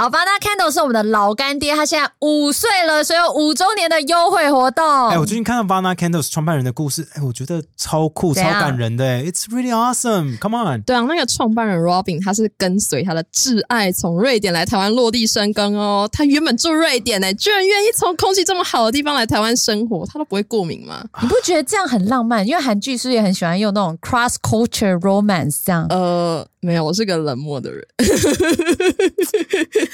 好吧，那 Candle 是我们的老干爹，他现在五岁了，所以有五周年的优惠活动。哎，我最近看到 Vana Candles 创办人的故事，哎，我觉得超酷、超感人的。It's really awesome. Come on。对啊，那个创办人 Robin 他是跟随他的挚爱从瑞典来台湾落地生根哦。他原本住瑞典呢，居然愿意从空气这么好的地方来台湾生活，他都不会过敏吗？你不觉得这样很浪漫？因为韩剧是也很喜欢用那种 cross culture romance 这样。呃，没有，我是个冷漠的人。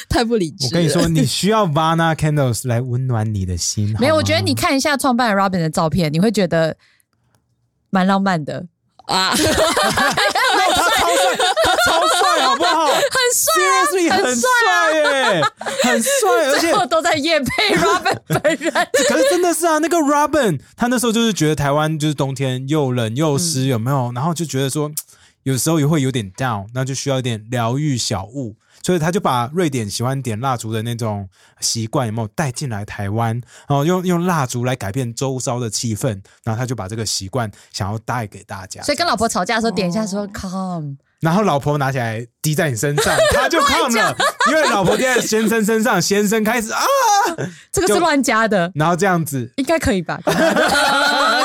太不理智。我跟你说，你 需要 Vana Candles 来温暖你的心。没有，我觉得你看一下创办人 Robin 的照片，你会觉得蛮浪漫的啊。他超帅，他超帅，好不好？很帅，很帅耶，很帅，而且都在夜配 Robin 本人。可是真的是啊，那个 Robin 他那时候就是觉得台湾就是冬天又冷又湿，有没有？然后就觉得说有时候也会有点 down，那就需要一点疗愈小物。所以他就把瑞典喜欢点蜡烛的那种习惯有没有带进来台湾？然后用用蜡烛来改变周遭的气氛，然后他就把这个习惯想要带给大家。所以跟老婆吵架的时候点一下说 “come”，然后老婆拿起来滴在你身上，他就 come 了，因为老婆滴在先生身上，先生开始啊，这个是乱加的，然后这样子应该可以吧？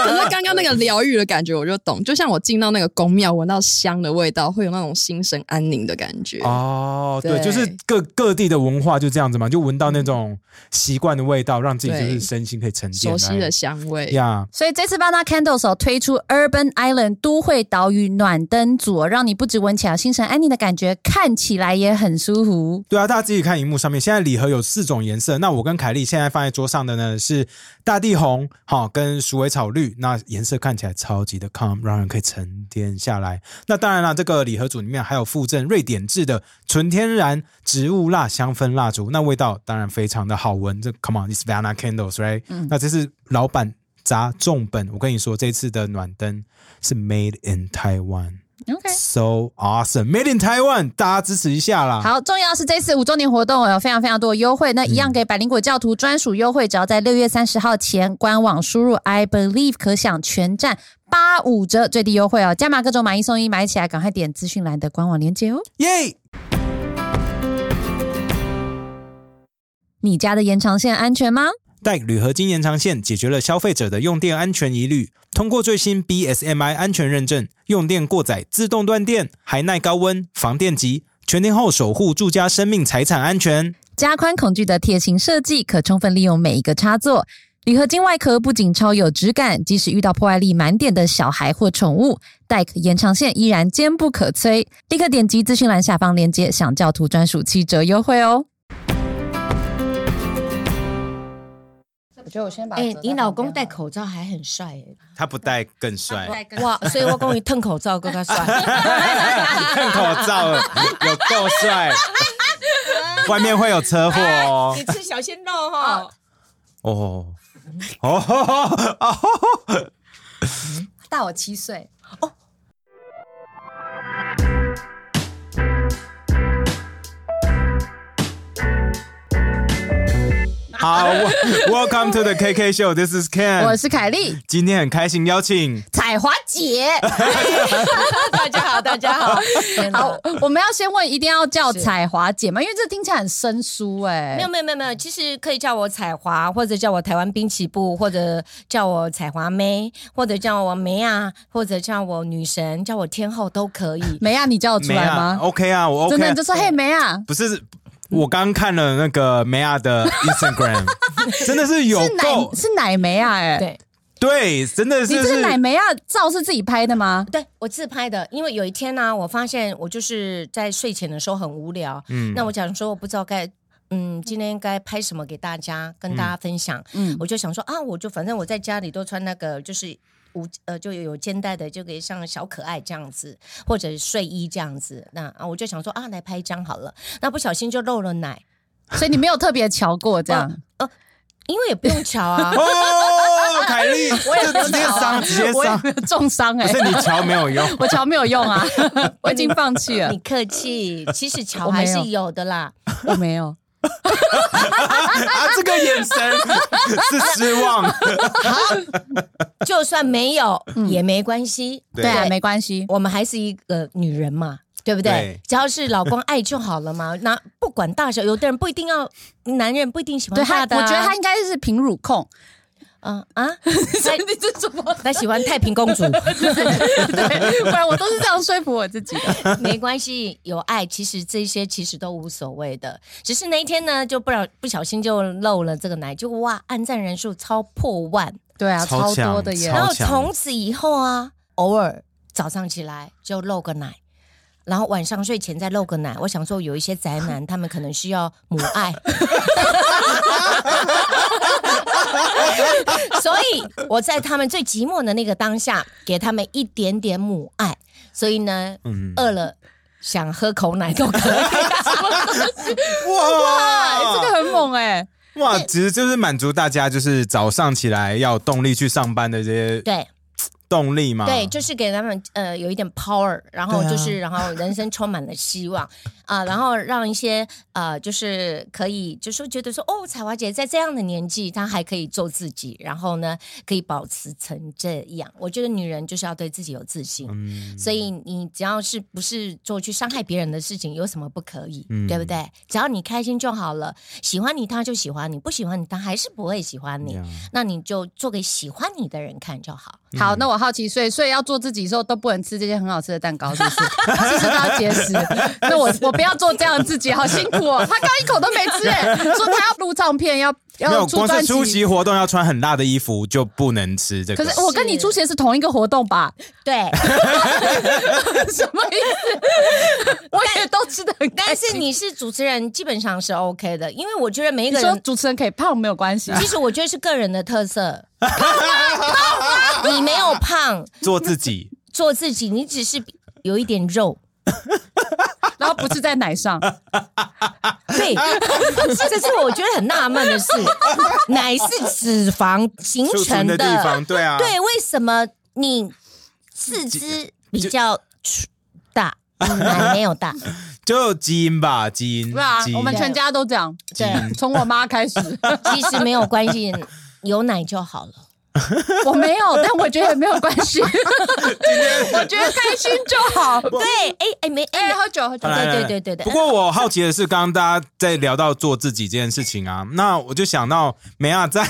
可是刚刚那个疗愈的感觉我就懂，就像我进到那个宫庙，闻到香的味道，会有那种心神安宁的感觉。哦，对，就是各各地的文化就这样子嘛，就闻到那种习惯的味道，让自己就是身心可以沉淀。熟悉的香味呀。所以这次 Vana Candles 推出 Urban Island 都会岛屿暖灯组，让你不止闻起来心神安宁的感觉，看起来也很舒服。对啊，大家自己看荧幕上面，现在礼盒有四种颜色。那我跟凯莉现在放在桌上的呢是大地红，好跟鼠尾草绿。那颜色看起来超级的 calm，让人可以沉淀下来。那当然了，这个礼盒组里面还有附赠瑞典制的纯天然植物蜡香氛蜡烛，那味道当然非常的好闻。这 Come on，this Vana candles，right？那这是老板砸重本。我跟你说，这次的暖灯是 Made in Taiwan。OK，so awesome，Made in Taiwan，大家支持一下啦。好，重要是这次五周年活动有非常非常多的优惠，那一样给百灵果教徒专属优惠，只要在六月三十号前官网输入 I believe，可享全站八五折最低优惠哦，加码各种买一送一，买起来赶快点资讯栏的官网链接哦。耶！你家的延长线安全吗？带铝合金延长线解决了消费者的用电安全疑虑。通过最新 BSMI 安全认证，用电过载自动断电，还耐高温、防电极，全天候守护住家生命财产安全。加宽孔距的贴心设计，可充分利用每一个插座。铝合金外壳不仅超有质感，即使遇到破坏力满点的小孩或宠物，带延长线依然坚不可摧。立刻点击资讯栏下方链接，享教徒专属七折优惠哦！觉得我先把哎，你老公戴口罩还很帅哎，他不戴更帅。哇！所以我公你吞口罩更加帅，吞口罩有够帅，外面会有车祸哦。你吃小鲜肉哈？哦。哦。哦，大我七岁。哦。好，Welcome to the KK Show. This is Ken. 我是凯莉。今天很开心邀请彩华姐。大家好，大家好。好，我们要先问，一定要叫彩华姐吗？因为这听起来很生疏哎。没有，没有，没有，没有。其实可以叫我彩华，或者叫我台湾滨崎步，或者叫我彩华妹，或者叫我梅啊，或者叫我女神，叫我天后都可以。梅啊，你叫我出来吗？OK 啊，我 OK。真的就说嘿梅啊，不是。我刚看了那个梅亚的 Instagram，真的是有够。是奶梅亚哎，对。对，真的是。你这个奶梅亚照是自己拍的吗？对我自拍的，因为有一天呢，我发现我就是在睡前的时候很无聊，嗯，那我想说我不知道该嗯今天该拍什么给大家跟大家分享，嗯，我就想说啊，我就反正我在家里都穿那个就是。无呃，就有肩带的，就可以像小可爱这样子，或者睡衣这样子。那啊，我就想说啊，来拍一张好了。那不小心就漏了奶，所以你没有特别瞧过这样？呃，因为也不用瞧啊。哦，凯莉，我也直接伤，直接伤，重伤哎。不是你瞧没有用，我瞧没有用啊，我已经放弃了。你客气，其实瞧还是有的啦。我没有。啊，这个眼神 是失望。好，就算没有也没关系。对啊，没关系，我们还是一个女人嘛。对不对对？只要是老公爱就好了嘛。那不管大小，有的人不一定要，男人不一定喜欢大的、啊。我觉得他应该是平乳控。嗯啊，那你这怎么？他喜欢太平公主，对，不然我都是这样说服我自己的。没关系，有爱，其实这些其实都无所谓的。只是那一天呢，就不小不小心就漏了这个奶，就哇，按赞人数超破万。对啊，超超多的耶。然后从此以后啊，偶尔早上起来就漏个奶，然后晚上睡前再露个奶。我想说，有一些宅男 他们可能需要母爱，所以我在他们最寂寞的那个当下，给他们一点点母爱。所以呢，嗯，饿了想喝口奶都可以。哇，这个很猛哎。哇，其实就是满足大家就是早上起来要有动力去上班的这些对动力嘛。对，就是给他们呃有一点 power，然后就是、然后人生充满了希望 啊、然后让一些呃就是可以就是觉得说哦，彩华姐在这样的年纪，她还可以做自己，然后呢可以保持成这样。我觉得女人就是要对自己有自信。嗯，所以你只要是不是做去伤害别人的事情，有什么不可以？嗯对不对？只要你开心就好了。喜欢你他就喜欢你，不喜欢你他还是不会喜欢你。呀那你就做给喜欢你的人看就好。好，那我好奇，所以所以要做自己的时候都不能吃这些很好吃的蛋糕，是不是？其实都要节食。那我我不要做这样的自己，好辛苦哦。他刚一口都没吃，哎，说他要录唱片，要没有，光是出。席活动要穿很辣的衣服就不能吃这个。可是我跟你出席的是同一个活动吧？对，什么意思？我也都吃的很开但。是你是主持人，基本上是 OK 的，因为我觉得每一个人，主持人可以胖没有关系，其实我觉得是个人的特色。你没有胖，做自己，做自己，你只是有一点肉。然后不是在奶上，对，这是我觉得很纳闷的事，奶是脂肪形成的。地方，对啊，对，为什么你四肢比较大，奶没有大？就基因吧，基因，对啊我们全家都这样，对，从我妈开始。其实没有关系，有奶就好了。我没有，但我觉得也没有关系。我觉得开心就好。对，哎哎没哎喝酒喝酒对对对对对不过我好奇的是，刚刚大家在聊到做自己这件事情啊，那我就想到梅亚 在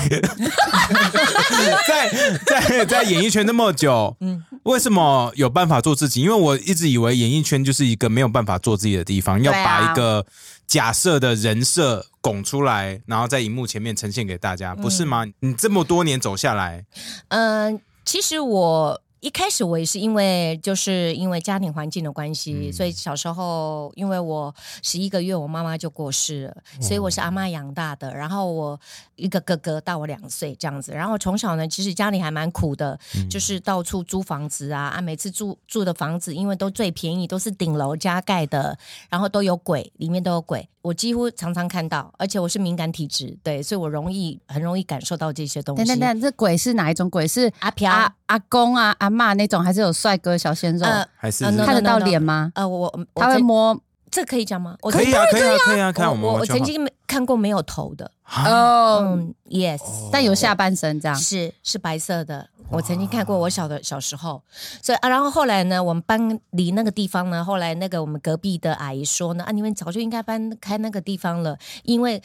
在在在演艺圈那么久，嗯，为什么有办法做自己？因为我一直以为演艺圈就是一个没有办法做自己的地方，要把一个假设的人设拱出来，然后在荧幕前面呈现给大家，不是吗？你这么多年走下来，嗯、其实我一开始我也是因为就是因为家庭环境的关系，嗯所以小时候因为我十一个月我妈妈就过世了，所以我是阿妈养大的。然后我一个哥哥大我两岁这样子，然后从小呢其实家里还蛮苦的，嗯就是到处租房子啊啊，每次住住的房子因为都最便宜，都是顶楼加盖的，然后都有鬼，里面都有鬼。我几乎常常看到，而且我是敏感体质，对，所以我容易很容易感受到这些东西。等等等，这鬼是哪一种鬼？是阿飘阿阿公啊、阿嬷那种，还是有帅哥小鲜肉？呃还是、呃看得到脸吗？呃，我我我他会摸这可以讲吗？我可以啊，可以啊，可以啊，看我我曾经没看过没有头的，哦，嗯，yes，但有下半身这样。是是白色的，我曾经看过，我小的小时候，所以啊，然后后来呢，我们搬离那个地方呢，后来那个我们隔壁的阿姨说呢，啊，你们早就应该搬开那个地方了，因为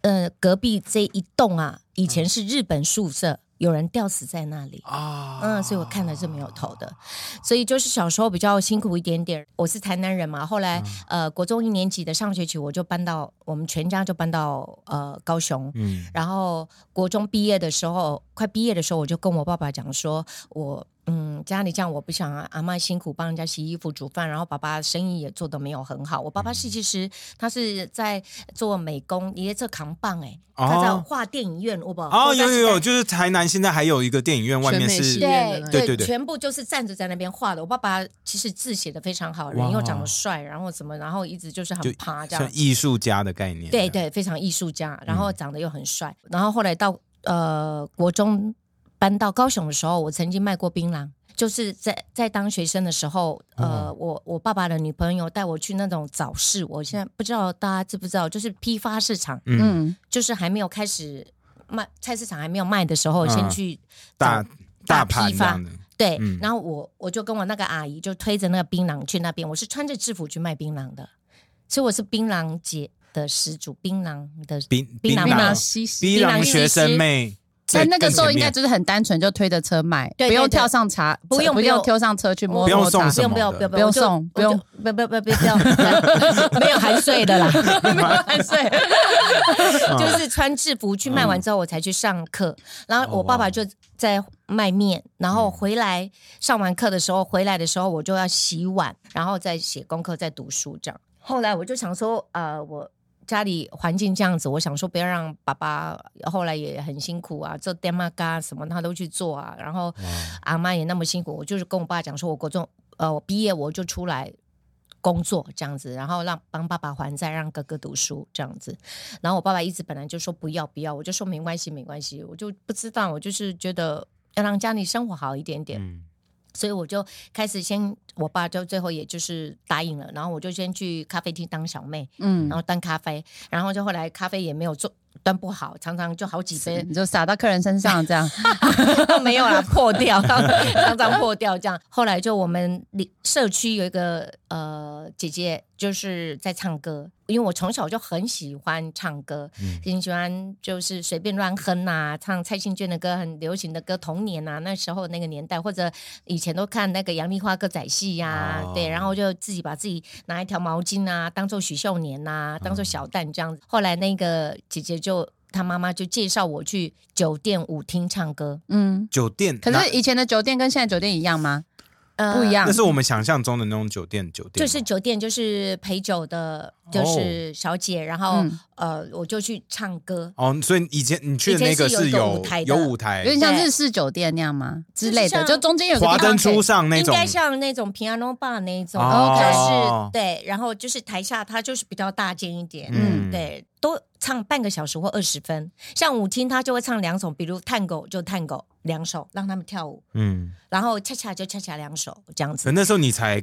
呃，隔壁这一栋啊，以前是日本宿舍，有人吊死在那里。啊，嗯，所以我看的是没有头的，所以就是小时候比较辛苦一点点。我是台南人嘛，后来、呃国中一年级的上学期我就搬到我们全家就搬到呃高雄，嗯然后国中毕业的时候，快毕业的时候，我就跟我爸爸讲说，我嗯家里这样我不想啊，阿妈辛苦帮人家洗衣服煮饭，然后爸爸生意也做的没有很好。我爸爸是其实他是在做美工，也在做扛棒哎，哦他在画电影院，我不哦，有有有，就是台南现在还有一个电影院，外面是对对对对全部就是站着在那边画的。我爸爸其实字写的非常好，人又长得帅，然后怎么，然后一直就是很趴这样。像艺术家的概念，对对，非常艺术家，然嗯后长得又很帅。然后后来到呃国中搬到高雄的时候，我曾经卖过槟榔。就是在在当学生的时候，呃，哦我我爸爸的女朋友带我去那种早市，我现在不知道大家知不知道，就是批发市场，嗯，嗯，就是还没有开始卖菜市场还没有卖的时候，嗯。先去大找大批发。对，嗯。然后我我就跟我那个阿姨就推着那个槟榔去那边，我是穿着制服去卖槟榔的，所以我是槟榔姐的始祖，槟榔的槟槟榔西施，槟榔学生妹，但那个时候应该就就是很单纯，就推着车卖，不用跳上茶，不用不用跳上车去摸不用摸茶不用不用不用不用送不用不不不不不要，没有含税的啦，没有含税，就是穿制服去卖完之后，我才去上课。然后我爸爸就在卖面，然后回来上完课的时候，回来的时候我就要洗碗，然后再写功课，再读书这样。后来我就想说，呃，我。家里环境这样子，我想说不要让爸爸后来也很辛苦啊，做爹妈嘎什么他都去做啊，然后阿妈也那么辛苦，我就是跟我爸讲说，我国中呃我毕业我就出来工作这样子，然后让帮爸爸还债，让哥哥读书这样子。然后我爸爸一直本来就说不要不要，我就说没关系没关系，我就不知道，我就是觉得要让家里生活好一点点，嗯。所以我就开始先，我爸就最后也就是答应了，然后我就先去咖啡厅当小妹，嗯然，后端咖啡，然后就后来咖啡也没有做端不好，常常就好几杯你就洒到客人身上这样，没有啦，破掉，常常破掉这样。后来就我们里社区有一个呃姐姐，就是在唱歌，因为我从小就很喜欢唱歌，很喜欢就是随便乱哼啊，唱蔡幸娟的歌，很流行的歌，童年啊，那时候那个年代，或者以前都看那个杨丽花歌仔戏呀、哦对，然后就自己把自己拿一条毛巾啊，当做许秀年呐、当做小旦这样子。后来那个姐姐就。她妈妈就介绍我去酒店舞厅唱歌，嗯。酒店，可是以前的酒店跟现在酒店一样吗？呃不一样那是我们想象中的那种酒店，酒店就是酒店，就是陪酒的，就是小姐，然后、嗯呃，我就去唱歌。哦，所以以前你去的那个是有有舞台有舞台有，点像日式酒店那样吗？之类的，像就中间有个华灯初上那种，应该像那种 piano bar 那一种，哦就是对，然后就是台下它就是比较大间一点，嗯嗯，对，都唱半个小时或二十分。像舞厅，他就会唱两种，比如探狗就探狗两首，让他们跳舞，嗯，然后恰恰就恰恰两首这样子可。那时候你才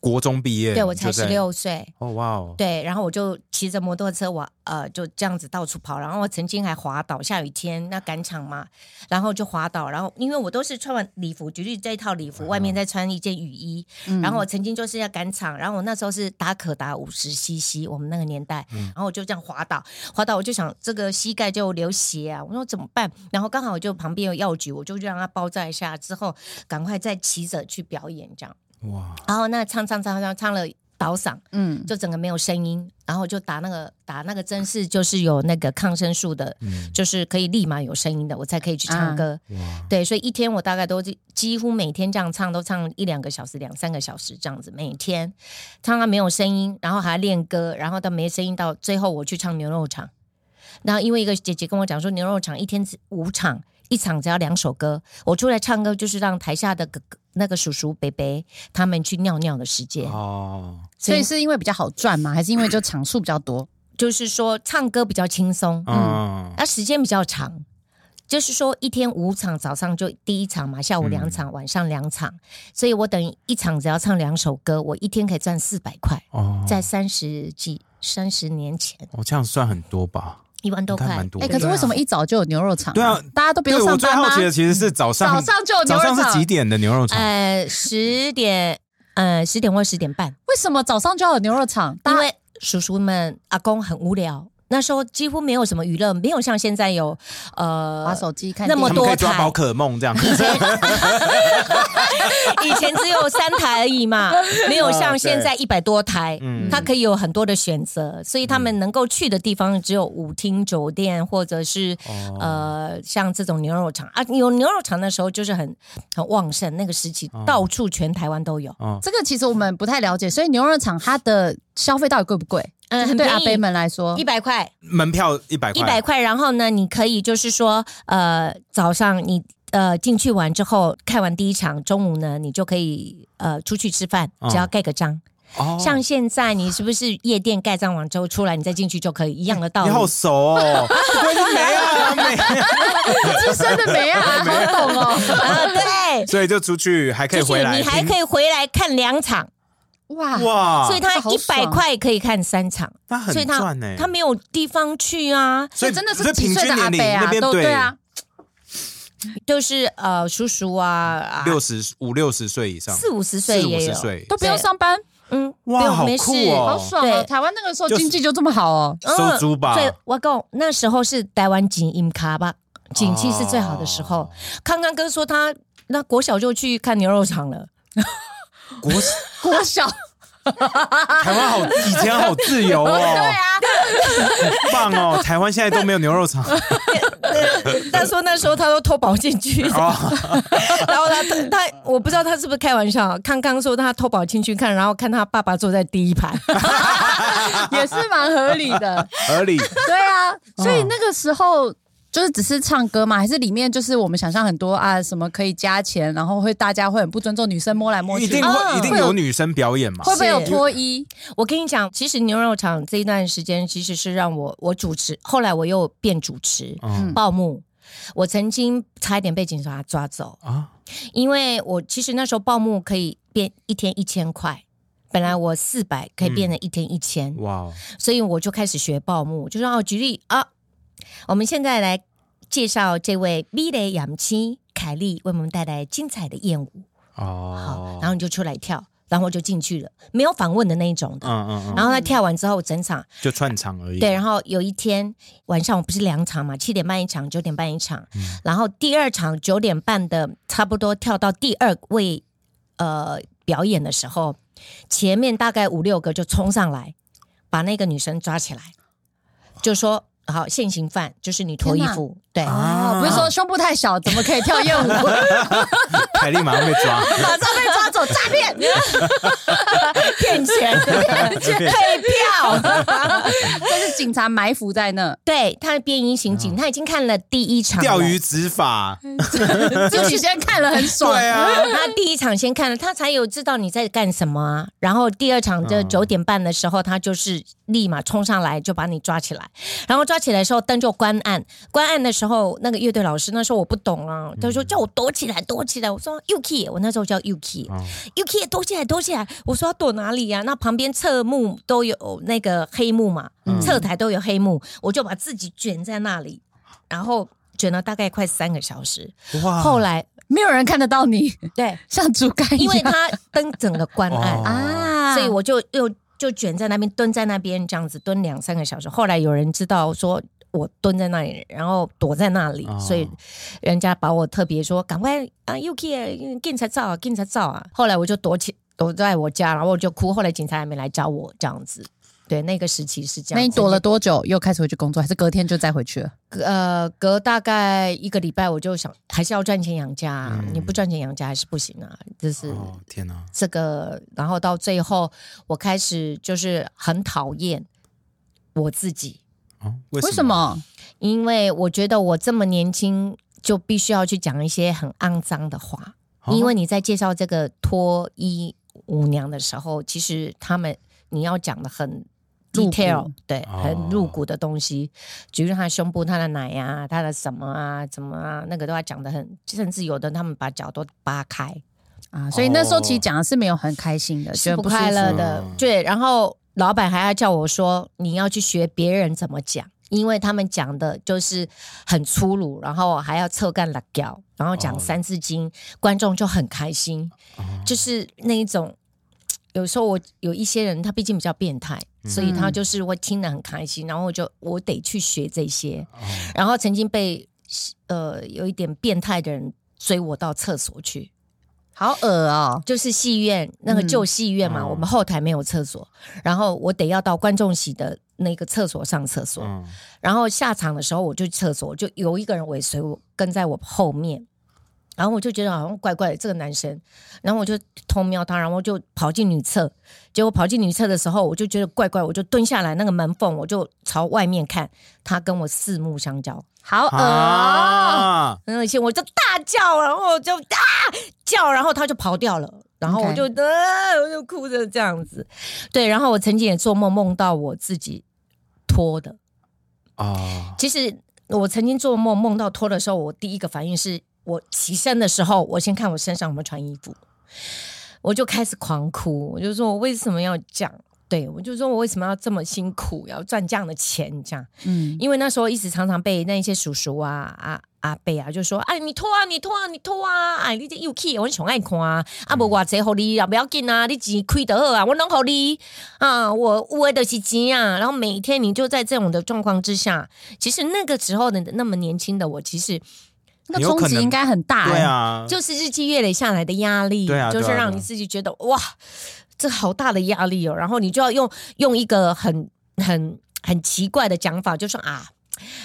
国中毕业，对我才十，六岁，哦哇哦，对，然后我就骑着摩托车，我呃就这样子到处跑，然后我曾经还滑倒，下雨天那赶场嘛，然后就滑倒，然后因为我都是穿完礼服，举例这一套礼服，外面再穿一件雨衣，嗯。然后我曾经就是要赶场，然后我那时候是打可达五十 CC，我们那个年代，然后我就这样滑倒，滑倒我就想这个膝盖就流血啊，我说怎么办？然后刚好就旁边有药局，我就让他包扎一下，之后赶快再骑着去表演这样，哇，然后那唱唱唱唱唱了倒嗓。嗯，就整个没有声音，然后就打那个打那个针是就是有那个抗生素的，嗯就是可以立马有声音的，我才可以去唱歌。哇，对，所以一天我大概都几乎每天这样唱，都唱一两个小时、两三个小时这样子，每天唱到没有声音，然后还练歌，然后到没声音，到最后我去唱牛肉场。然后因为一个姐姐跟我讲说，牛肉场一天只五场，一场只要两首歌，我出来唱歌就是让台下的哥哥、那个叔叔、伯伯他们去尿尿的时间。哦，所以是因为比较好赚吗？还是因为就场数比较多？就是说唱歌比较轻松，嗯，那时间比较长，就是说一天五场，早上就第一场嘛，下午两场，晚上两场，所以我等于一场只要唱两首歌，我一天可以赚四百块，哦，在三十几三十年前，哦，这样算很多吧？一万多块哎、的。可是为什么一早就有牛肉场、对啊大家都不用上班吗？最好奇的其实是早上，早上就有牛早肉场上是几点的牛肉场？呃，十点，呃，十点或十点半，为什么早上就要有牛肉场？因为叔叔们、阿公很无聊，那时候几乎没有什么娱乐，没有像现在有呃玩手机看那么电影他们可以抓多台宝可梦这样。以前只有三台而已嘛，没有像现在一百多台，嗯它可以有很多的选择，所以他们能够去的地方只有舞厅、酒店，或者是、哦呃像这种牛肉场啊。有牛肉场的时候就是很很旺盛，那个时期哦到处全台湾都有。这个其实我们不太了解，所以牛肉场它的消费到底贵不贵？嗯，很对阿伯们来说一，百块，门票一百块，一百块。然后呢，你可以就是说，呃，早上你呃进去完之后，看完第一场，中午呢，你就可以呃出去吃饭，只要盖个章。哦像现在你是不是夜店盖章完之后出来，你再进去就可以一样的道理？你好熟哦，不愧是梅啊梅，资深的没啊，好懂哦。啊，对，所以就出去还可以就是回来，你还可以回来看两场，哇，哇，所以他一百爽块可以看三场，那很所以他赚呢。他没有地方去啊。所以真的是几岁的阿伯啊，都对。啊，就是呃叔叔啊，啊。六十五六十岁以上，四五十岁也有，都不用上班，嗯，哇不用好酷没事。哦。好爽哦！台湾那个时候就是经济就这么好哦。收租吧。对，我讲那时候是台湾景音卡吧，景气是最好的时候。哦。康康哥说他那国小就去看牛肉场了，国 国小台湾好，以前好自由哦，对啊，很棒哦！台湾现在都没有牛肉厂 他说那时候他都偷跑进去，哦，然后他他我不知道他是不是开玩笑。康康说他偷跑进去看，然后看他爸爸坐在第一排，也是蛮合理的，合理。对啊。所以那个时候就是只是唱歌吗，还是里面就是我们想象很多啊，什么可以加钱，然后会大家会很不尊重女生摸来摸去，一定一定有女生表演嘛？会不会有脱衣？我跟你讲，其实牛肉场这一段时间其实是让我我主持，后来我又变主持嗯。报幕。我曾经差一点被警察抓走，啊，因为我其实那时候报幕可以变一天一千块，本来我四百可以变成一天一千、哇哦，所以我就开始学报幕，就说哦，举例啊，我们现在来介绍这位米雷养妻凯莉为我们带来精彩的艳舞哦，好，哦，然后你就出来跳，然后我就进去了，没有访问的那一种的。嗯嗯嗯，然后他跳完之后，整场就串场而已。对，然后有一天晚上我不是两场嘛，七点半一场，九点半一场，嗯。然后第二场九点半的差不多跳到第二位呃表演的时候，前面大概五六个就冲上来，把那个女生抓起来，就说好现行犯就是你脱衣服，对，啊哦，不是说胸部太小，怎么可以跳艳舞？凯莉马上被抓，马上被抓走诈骗，骗钱，退票。这是警察埋伏在那，对，他的便衣刑警，他已经看了第一场钓鱼执法。自己先看了很爽。对啊，他第一场先看了，他才有知道你在干什么啊。然后第二场就嗯九点半的时候，他就是立马冲上来就把你抓起来。然后抓起来的时候，灯就关暗。关暗的时候，那个乐队老师那时候我不懂啊，他说叫我躲起来，躲起来。我说 Yuki，我那时候叫 Yuki，Yuki、哦躲起来，躲起来。我说要躲哪里呀、那旁边侧幕都有那个黑幕嘛，侧台都有黑幕，我就把自己卷在那里，然后卷了大概快三个小时。哇，后来没有人看得到你，对。像猪肝一样，因为他灯整个关暗哦啊，所以我就又就卷在那边蹲在那边这样子蹲两三个小时。后来有人知道说我蹲在那里，然后躲在那里，哦所以人家把我特别说赶快啊，Yuki，警察照啊，警察照啊。后来我就躲起躲在我家，然后我就哭。后来警察还没来找我这样子。对，那个时期是这样。那你躲了多久？又开始回去工作，还是隔天就再回去了？呃，隔大概一个礼拜，我就想还是要赚钱养家、啊，嗯你不赚钱养家还是不行啊，就是。哦天哪，这个，然后到最后，我开始就是很讨厌我自己，哦，为为什？么？因为我觉得我这么年轻就必须要去讲一些很肮脏的话。哦因为你在介绍这个脱衣舞娘的时候，其实他们你要讲的很 detail，对，哦。很入骨的东西，举例他的胸部、他的奶啊、他的什么啊、怎么啊，那个都要讲的很，甚至有的他们把脚都扒开。啊，所以那时候其实讲的是没有很开心的，觉是不快乐的。嗯。对，然后老板还要叫我说，你要去学别人怎么讲，因为他们讲的就是很粗鲁，然后还要侧干拉脚，然后讲哦。三字经，观众就很开心，就是那一种。有时候我有一些人，他毕竟比较变态，所以他就是会听得很开心，然后我就我得去学这些，然后曾经被呃有一点变态的人追我到厕所去，好恶哦。就是戏院那个旧戏院嘛，嗯。我们后台没有厕所，然后我得要到观众席的那个厕所上厕所，嗯，然后下场的时候我就去厕所，就有一个人尾随我跟在我后面，然后我就觉得好像怪怪的这个男生，然后我就偷瞄他，然后我就跑进女厕，结果跑进女厕的时候，我就觉得怪怪，我就蹲下来那个门缝，我就朝外面看，他跟我四目相交，好恶哦！啊，很恶心，我就大叫，然后我就啊叫，然后他就跑掉了，然后我就呃，我就哭着这样子，对，然后我曾经也做梦梦到我自己脱的，啊，其实我曾经做梦梦到脱的时候，我第一个反应是我起身的时候，我先看我身上有没有穿衣服，我就开始狂哭，我就说我为什么要这样？对我就说我为什么要这么辛苦，要赚这样的钱这样？嗯，因为那时候一直常常被那一些叔叔啊、啊阿伯啊，就说：“哎，你拖啊，你拖啊，你拖啊！哎，你这又气，我上爱看啊！啊，无偌济互你啊，不要紧啊，你钱开得好啊，我拢互你啊，我有的就是钱啊。然后每天你就在这种的状况之下，其实那个时候的那么年轻的我，其实那个冲击应该很大、欸。对啊，就是日积月累下来的压力，就是让你自己觉得哇，这好大的压力哦。然后你就要用用一个很很很奇怪的讲法，就说啊。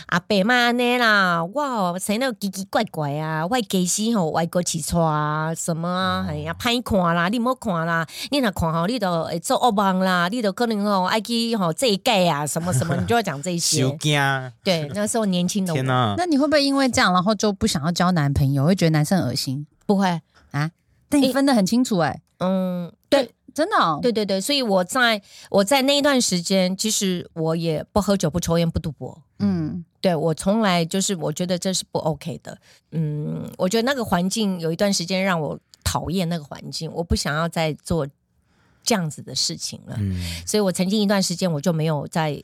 阿伯妈呢啦，哇，谁那奇奇怪怪啊？外家死吼，外国起错啊，什么啊？哎呀，歹看啦，你莫看啦，你若看吼，你都会做噩梦啦，你都可能吼爱去吼这一盖啊，什么什么，你就要讲这修些。惊，对，那时候年轻的我天哪！那你会不会因为这样，然后就不想要交男朋友，会觉得男生恶心？不会啊，但你分得很清楚、欸，哎、嗯，对，真的、哦，对对对，所以我在我在那一段时间，其实我也不喝酒、不抽烟、不赌博。嗯，对我从来就是我觉得这是不 OK 的。嗯，我觉得那个环境有一段时间让我讨厌那个环境，我不想要再做这样子的事情了。嗯，所以我曾经一段时间我就没有在。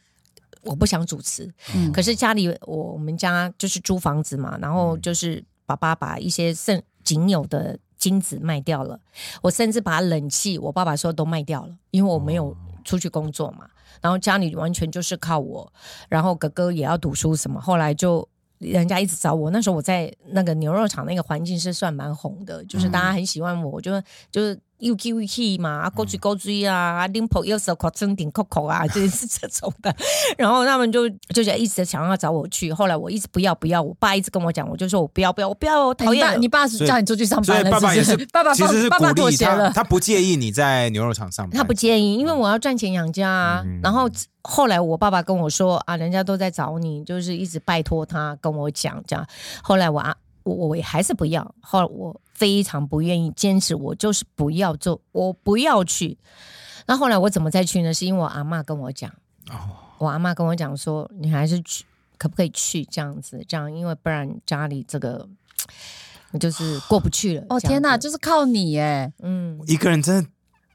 我不想主持，嗯可是家里我我们家就是租房子嘛，然后就是爸爸把一些剩仅有的金子卖掉了，我甚至把冷气，我爸爸说都卖掉了，因为我没有出去工作嘛，然后家里完全就是靠我，然后哥哥也要读书什么，后来就。人家一直找我，那时候我在那个牛肉厂那个环境是算蛮红的，就是大家很喜欢我，就就是又 Q 又 K 嘛，啊勾嘴勾嘴啊，啊拎破右手口真顶扣口啊，就 是这种的。然后他们就就一直想要找我去，后来我一直不要不要，我爸一直跟我讲，我就说我不要不要，我不要，我讨厌你爸你爸是叫你出去上所以班了，爸爸也是是？不是爸爸其实是爸爸鼓励他，妥协了，他不介意你在牛肉厂上班，他不介意，因为我要赚钱养家啊。嗯。然后后来我爸爸跟我说啊，人家都在找你，就是一直拜托他跟我讲这样。后来我啊，我我也还是不要，后来我非常不愿意坚持，我就是不要做，我不要去。那后来我怎么再去呢？是因为我阿妈跟我讲，哦我阿妈跟我讲说，你还是去，可不可以去这样子？这样，因为不然家里这个就是过不去了。哦天哪，就是靠你哎，嗯，一个人真的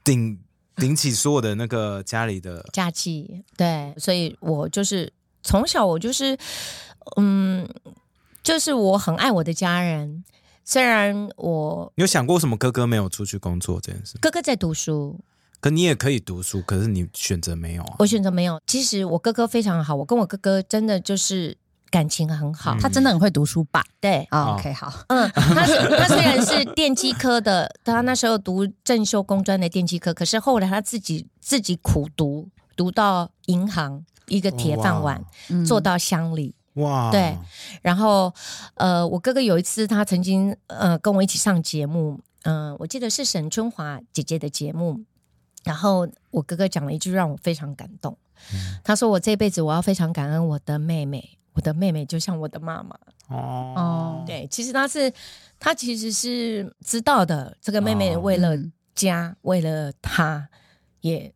顶顶起所有的那个家里的，假期，对，所以我就是从小我就是，嗯，就是我很爱我的家人，虽然我你有想过什么哥哥没有出去工作这件事？哥哥在读书，可你也可以读书，可是你选择没有啊？我选择没有。其实我哥哥非常好，我跟我哥哥真的就是感情很好。嗯他真的很会读书吧？对，哦哦 OK，好，嗯，他是他虽然是电机科的，他那时候读正修工专的电机科，可是后来他自己自己苦读，读到银行一个铁饭碗，嗯做到乡里。哇，对然后，呃，我哥哥有一次他曾经呃跟我一起上节目，嗯、我记得是沈春华姐姐的节目，然后我哥哥讲了一句让我非常感动，他说我这辈子我要非常感恩我的妹妹，我的妹妹就像我的妈妈。哦。哦，对，其实他是他其实是知道的，这个妹妹哦为了嗯家，为了他，也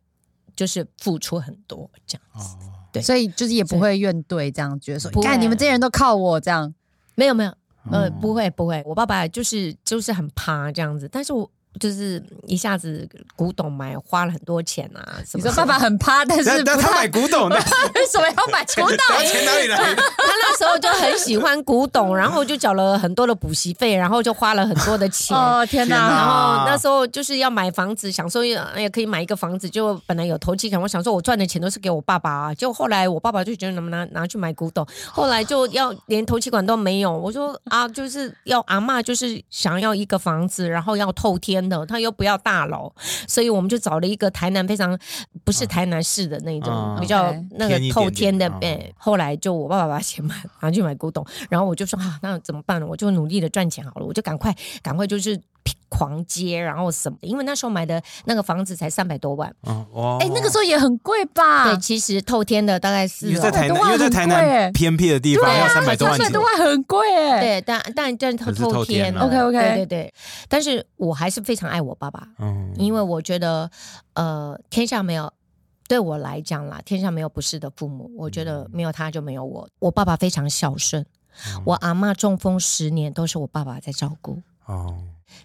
就是付出很多这样子。哦，对。所以就是也不会怨怼，这样觉得说，看你们这些人都靠我这样，没有没有，呃，哦。不会不会，我爸爸就是就是很怕这样子，但是我就是一下子古董买花了很多钱啊，什么你说爸爸很怕，但是但他买古董的，为什么要买古董？他钱哪里来？他那时候就很喜欢古董，然后就缴了很多的补习费，然后就花了很多的钱。哦天天哪哪！然后那时候就是要买房子，想说也可以买一个房子，就本来有投机感，我想说我赚的钱都是给我爸爸啊，就后来我爸爸就觉得能不能拿拿去买古董，后来就要连投机管都没有，我说啊，就是要阿嬷就是想要一个房子，然后要透天的，他又不要大楼，所以我们就找了一个台南非常不是台南市的那种、嗯比较那个透天的，点哎、后来就我爸爸把钱买拿去买古董，然后我就说啊，那怎么办呢？我就努力的赚钱好了，我就赶快赶快就是狂接，然后什么，因为那时候买的那个房子才三百多万，哦哇，哎，那个时候也很贵吧？对，其实透天的大概是因为在台南，300多万因为在台很贵。欸南偏僻的地方对啊，要三百多万三百多，万很贵。哎。对，但但但透透透天啊。天的 OK，OK。对对对，但是我还是非常爱我爸爸，嗯。因为我觉得呃，天下没有。对我来讲啦，天下没有不是的父母，我觉得没有他就没有我。我爸爸非常孝顺，我阿妈中风十年都是我爸爸在照顾，哦，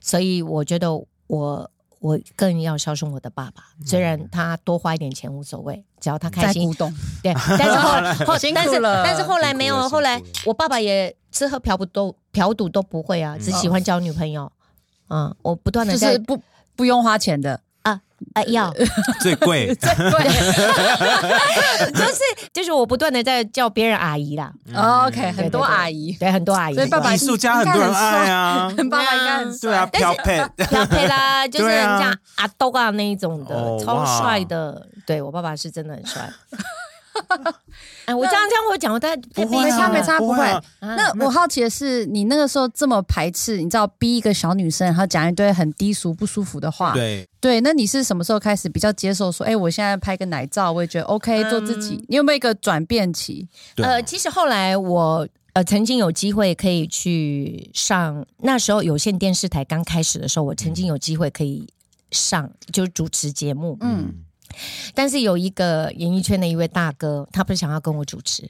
所以我觉得我我更要孝顺我的爸爸，虽然他多花一点钱无所谓，只要他开心。在古。董，对，但是后 后辛苦但是但是后来没有，后来我爸爸也吃喝嫖不都嫖赌都不会啊，只喜欢交女朋友。嗯，我不断的在就是不不用花钱的，啊啊要，最贵，最贵。就是就是我不断的在叫别人阿姨啦，哦 OK，很多阿姨，对，很多阿姨，所以爸爸艺术家很多人爱啊，爸爸应该很对啊，但是飘配，标配啦，就是人家阿豆啊那一种的，超帅的。对我爸爸是真的很帅。哎，我这样这样我讲，我大概太悲没差没差不会啊。那我好奇的是，你那个时候这么排斥，你知道逼一个小女生，然后讲一堆很低俗不舒服的话，对，对，那你是什么时候开始比较接受说，哎，我现在拍个奶照，我也觉得 OK，做自己。你有没有一个转变期？呃，其实后来我呃曾经有机会可以去上，那时候有线电视台刚开始的时候，我曾经有机会可以上，就是主持节目。嗯，但是有一个演艺圈的一位大哥，他不是想要跟我主持，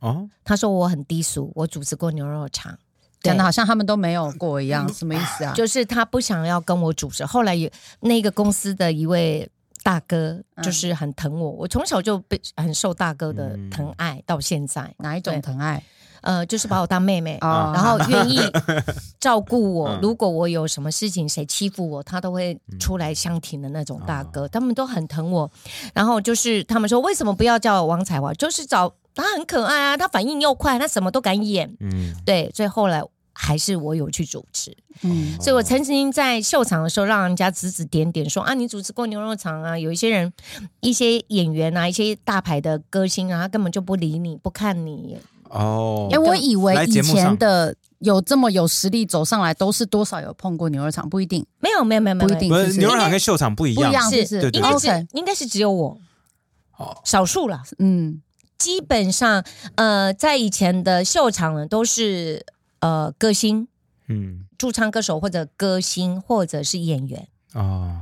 哦，他说我很低俗，我主持过牛肉场。讲的好像他们都没有过一样，什么意思啊？就是他不想要跟我主持。后来有那个公司的一位大哥，嗯。就是很疼我，我从小就被很受大哥的嗯。疼爱，到现在，哪一种疼爱？呃，就是把我当妹妹。哦然后愿意 照顾我嗯，如果我有什么事情，谁欺负我，他都会出来相挺的那种大哥，他们都很疼我。然后就是他们说，为什么不要叫王彩华？就是找他很可爱啊，他反应又快，他什么都敢演。嗯，对，所以后来还是我有去主持。嗯，所以我曾经在秀场的时候，让人家指指点点说啊，你主持过牛肉场啊，有一些人、一些演员啊，一些大牌的歌星啊，他根本就不理你，不看你。哦哎，，我以为以前的有这么有实力走上来，都是多少有碰过牛肉场，不一定，没有，没有，没有，没有，不一定不是牛肉场跟秀场不一样，不一样，是是？对对应该是应该是只有我，哦少数了。嗯，基本上，呃，在以前的秀场呢，都是呃歌星、嗯，驻唱歌手或者歌星或者是演员。哦，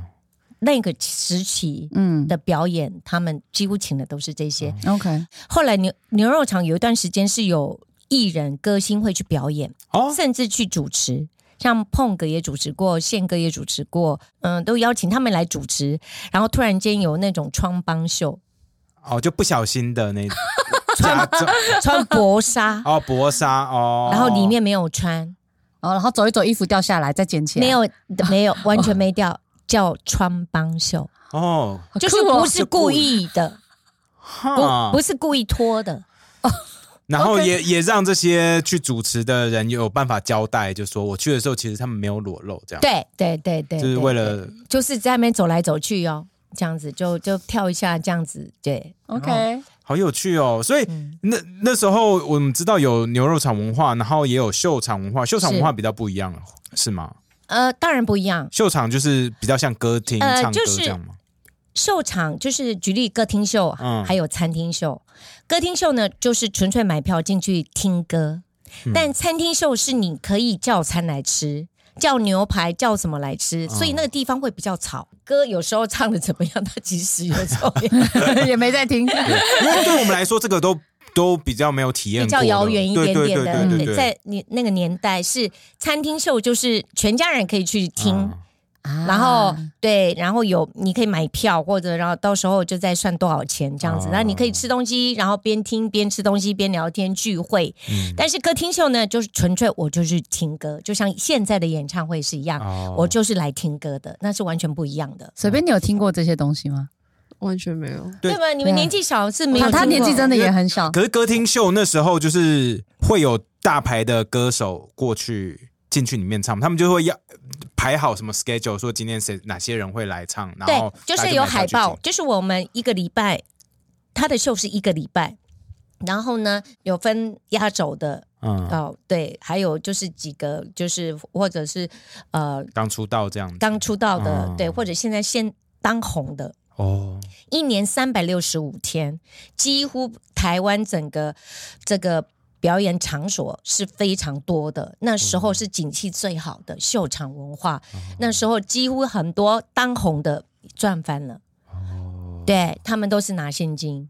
那个时期嗯。的表演，他们几乎请的都是这些。，OK，后来牛牛肉场有一段时间是有艺人、歌星会去表演，哦，甚至去主持。像碰哥也主持过，宪哥也主持过，嗯，都邀请他们来主持。然后突然间有那种穿帮秀，哦，就不小心的那假装 穿薄纱，哦，薄纱哦，然后里面没有穿，哦，然后走一走，衣服掉下来再捡起来，没有没有完全没掉，叫穿帮秀，哦，就是不是故意的，不不是故意脱的。然后也也让这些去主持的人有办法交代，就说我去的时候其实他们没有裸露，这样，对对对对，就是为了就是在那边走来走去哦，这样子就就跳一下，这样子对。OK，好有趣哦。所以嗯。那那时候我们知道有牛肉场文化，然后也有秀场文化，秀场文化比较不一样，是吗？呃，当然不一样。秀场就是比较像歌厅唱歌呃就是这样吗？秀场就是举例歌厅秀，嗯还有餐厅秀。歌厅秀呢，就是纯粹买票进去听歌，嗯但餐厅秀是你可以叫餐来吃。叫牛排，叫什么来吃，嗯所以那个地方会比较吵。歌有时候唱的怎么样，他其实有时候也 也没在听，因为对我们来说，这个都都比较没有体验比较遥远一点点的。在你那个年代是餐厅秀，就是全家人可以去听，啊然后啊对，然后有你可以买票，或者然后到时候就再算多少钱这样子。哦然后你可以吃东西，然后边听边吃东西边聊天聚会。嗯但是歌厅秀呢，就是纯粹我就是听歌，就像现在的演唱会是一样，哦我就是来听歌的，那是完全不一样的，随便你有听过这些东西吗？完全没有。对对吧？你们年纪小是没有他他年纪真的也很小，可是歌厅秀那时候就是会有大牌的歌手过去进去里面唱，他们就会要排好什么 schedule，说今天谁哪些人会来唱，然后对，就是有海报，就是我们一个礼拜，他的秀是一个礼拜，然后呢有分压轴的嗯，哦，对，还有就是几个就是或者是呃刚出道这样子，刚出道的，嗯对，或者现在现当红的。哦，一年三百六十五天，几乎台湾整个这个表演场所是非常多的。那时候是景气最好的秀场文化，那时候几乎很多当红的赚翻了。哦对他们都是拿现金，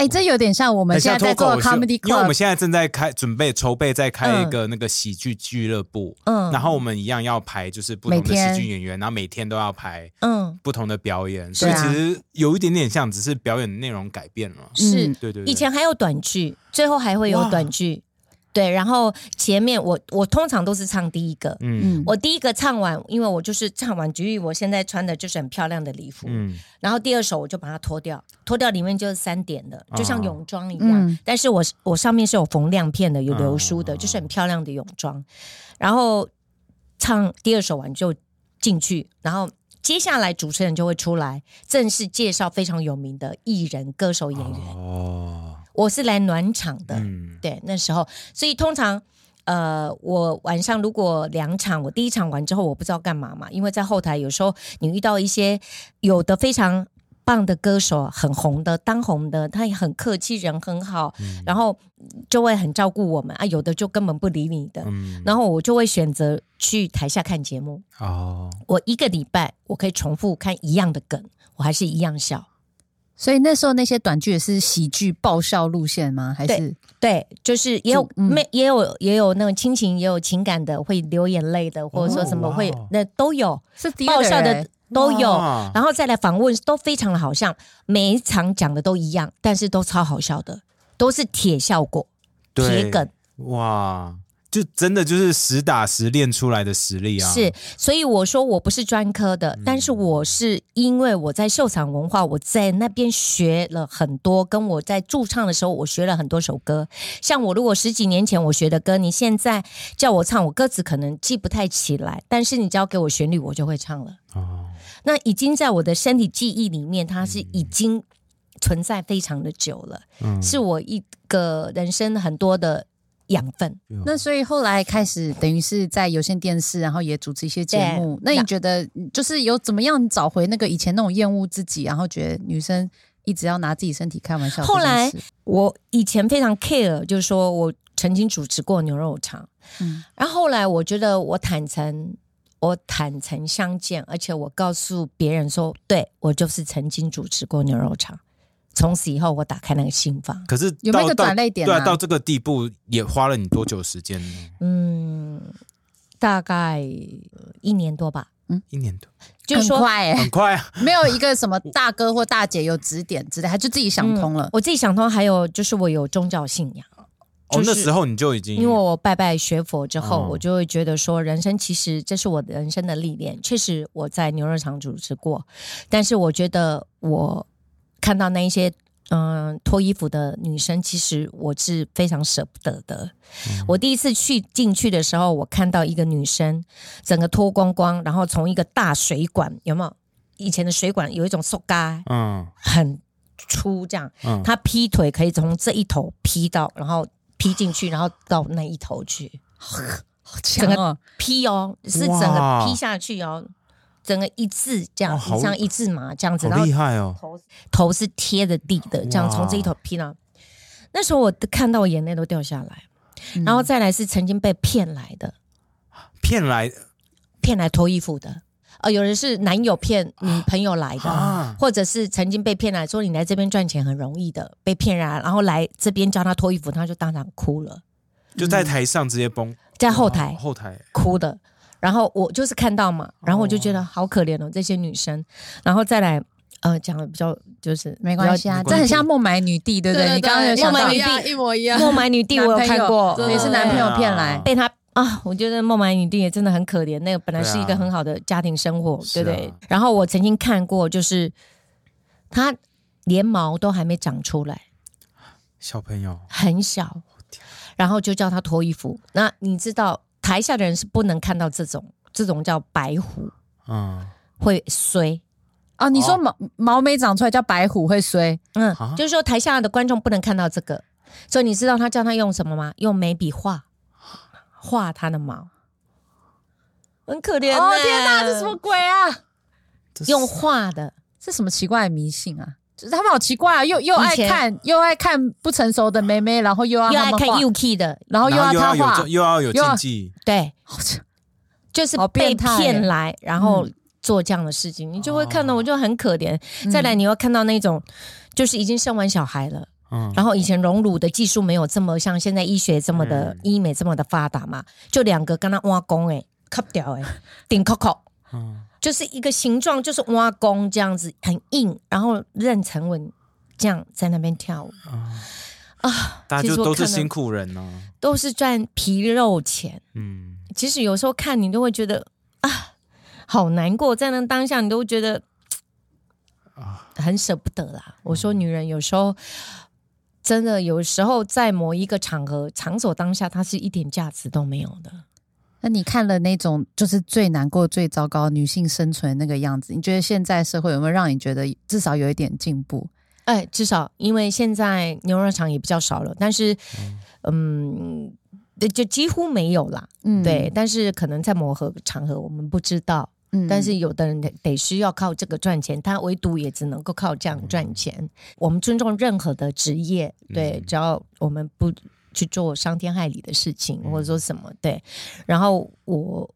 哎，这有点像我们现在在做 comedy 因为我们现在正在开准备筹备，在开一个那个喜剧俱乐部，嗯。然后我们一样要排就是不同的喜剧演员，然后每天都要排嗯，不同的表演，所以其实有一点点像，只是表演的内容改变了。是。对对，以前还有短剧，最后还会有短剧。对，然后前面我我通常都是唱第一个，嗯。嗯，我第一个唱完，因为我就是唱完，举例我现在穿的就是很漂亮的礼服，嗯。然后第二首我就把它脱掉，脱掉里面就是三点的，就像哦泳装一样，嗯。但是我我上面是有缝亮片的，有流苏的，哦就是很漂亮的泳装。然后唱第二首完就进去，然后接下来主持人就会出来正式介绍非常有名的艺人、歌手、演员。哦，我是来暖场的，嗯对，那时候，所以通常。呃，我晚上如果两场，我第一场完之后，我不知道干嘛嘛，因为在后台有时候你遇到一些有的非常棒的歌手，很红的、当红的，他也很客气，人很好，然后就会很照顾我们啊。有的就根本不理你的，嗯然后我就会选择去台下看节目。哦，我一个礼拜我可以重复看一样的梗，我还是一样笑。所以那时候那些短剧也是喜剧爆笑路线吗？还是？对，就是也有没、也有也有那种亲情，也有情感的，会流眼泪的，或者说什么会、哦。那都有是爆笑的都有，然后再来访问都非常的好像每一场讲的都一样，但是都超好笑的，都是铁效果、对。铁梗。哇，就真的就是实打实练出来的实力啊！是，所以我说我不是专科的，但是我是因为我在秀场文化，我在那边学了很多，跟我在驻唱的时候，我学了很多首歌。像我如果十几年前我学的歌，你现在叫我唱，我歌词可能记不太起来，但是你只要给我旋律，我就会唱了。哦，那已经在我的身体记忆里面，它是已经存在非常的久了，嗯是我一个人生很多的养分。那所以后来开始等于是在有线电视，然后也主持一些节目。那你觉得就是有怎么样找回那个以前那种厌恶自己，然后觉得女生一直要拿自己身体开玩笑？后来我以前非常 care，就是说我曾经主持过牛肉场，嗯然后后来我觉得我坦诚，我坦诚相见，而且我告诉别人说，对我就是曾经主持过牛肉场。从此以后，我打开那个心房，可是有没有转捩点啊对啊，到这个地步也花了你多久时间呢？嗯，大概呃一年多吧。嗯一年多，就是说，很快、欸，很快啊！没有一个什么大哥或大姐有指点之类，他就自己想通了。我自己想通，还有就是我有宗教信仰。哦，就是那时候你就已经因为我拜拜学佛之后，哦我就会觉得说，人生其实这是我的人生的历练。确实我在牛肉厂主持过，但是我觉得我看到那一些嗯、脱衣服的女生，其实我是非常舍不得的。我第一次去进去的时候，我看到一个女生整个脱光光，然后从一个大水管有没有？以前的水管有一种塑胶嗯很粗，这样嗯，她劈腿可以从这一头劈到，然后劈进去，然后到那一头去。好强哦！劈哦，是整哇个劈下去哦，整个一字这样，哇好像一字马这样子，然后厉害哦！头头是贴着地的，这样哇。从这一头劈到。那时候我看到我眼泪都掉下来，嗯。然后再来是曾经被骗来的，骗来？骗来脱衣服的，呃，有人是男友骗女朋友来的，啊。或者是曾经被骗来说你来这边赚钱很容易的，被骗来，然后来这边教他脱衣服，他就当场哭了，就在台上直接崩，在后台后台。哭的。然后我就是看到嘛，然后我就觉得好可怜哦，这些女生。然后再来，呃，讲的比较就是没关系啊，这很像孟买女帝，对不对？你刚刚有一想到模一样，一模一样。孟买女帝，我有看过，也是男朋友骗来啊。被他啊，我觉得孟买女帝也真的很可怜。那个本来是一个很好的家庭生活，对不对？然后我曾经看过，就是他连毛都还没长出来，小朋友很小，然后就叫他脱衣服。那你知道台下的人是不能看到这种，这种叫白虎嗯会衰。啊，你说毛毛没长出来叫白虎会衰，嗯啊，就是说台下的观众不能看到这个，所以你知道他叫他用什么吗？用眉笔画画他的毛，很可怜、哦天哪，这什么？鬼啊？用画的，这什么奇怪的迷信啊？就是他们好奇怪啊，又又爱看又爱看不成熟的妹妹，然后又要又爱看 UK 的，然后又要他画。又要有，禁忌，对，就是被骗来，然后嗯。做这样的事情，你就会看到哦我就很可怜。再来，你又看到那种就是已经生完小孩了，嗯。然后以前隆乳的技术没有这么像现在医学这么的、嗯。医美这么的发达嘛，就两个跟他挖工哎，卡掉哎，顶扣扣，嗯就是一个形状就是挖工这样子很硬，然后妊娠纹这样在那边跳舞啊，大家就都是辛苦人呢、都是赚皮肉钱。嗯，其实有时候看你都会觉得啊，好难过，在那当下你都会觉得啊很舍不得啦。我说女人有时候真的有时候在某一个场合场所当下，她是一点价值都没有的。那你看了那种就是最难过、最糟糕女性生存的那个样子，你觉得现在社会有没有让你觉得至少有一点进步？哎，至少因为现在牛肉厂也比较少了，但是嗯，就几乎没有啦。嗯对，，但是可能在某个场合我们不知道。嗯但是有的人得得需要靠这个赚钱，他唯独也只能够靠这样赚钱。我们尊重任何的职业，对，只要我们不去做伤天害理的事情，或者说什么对。然后我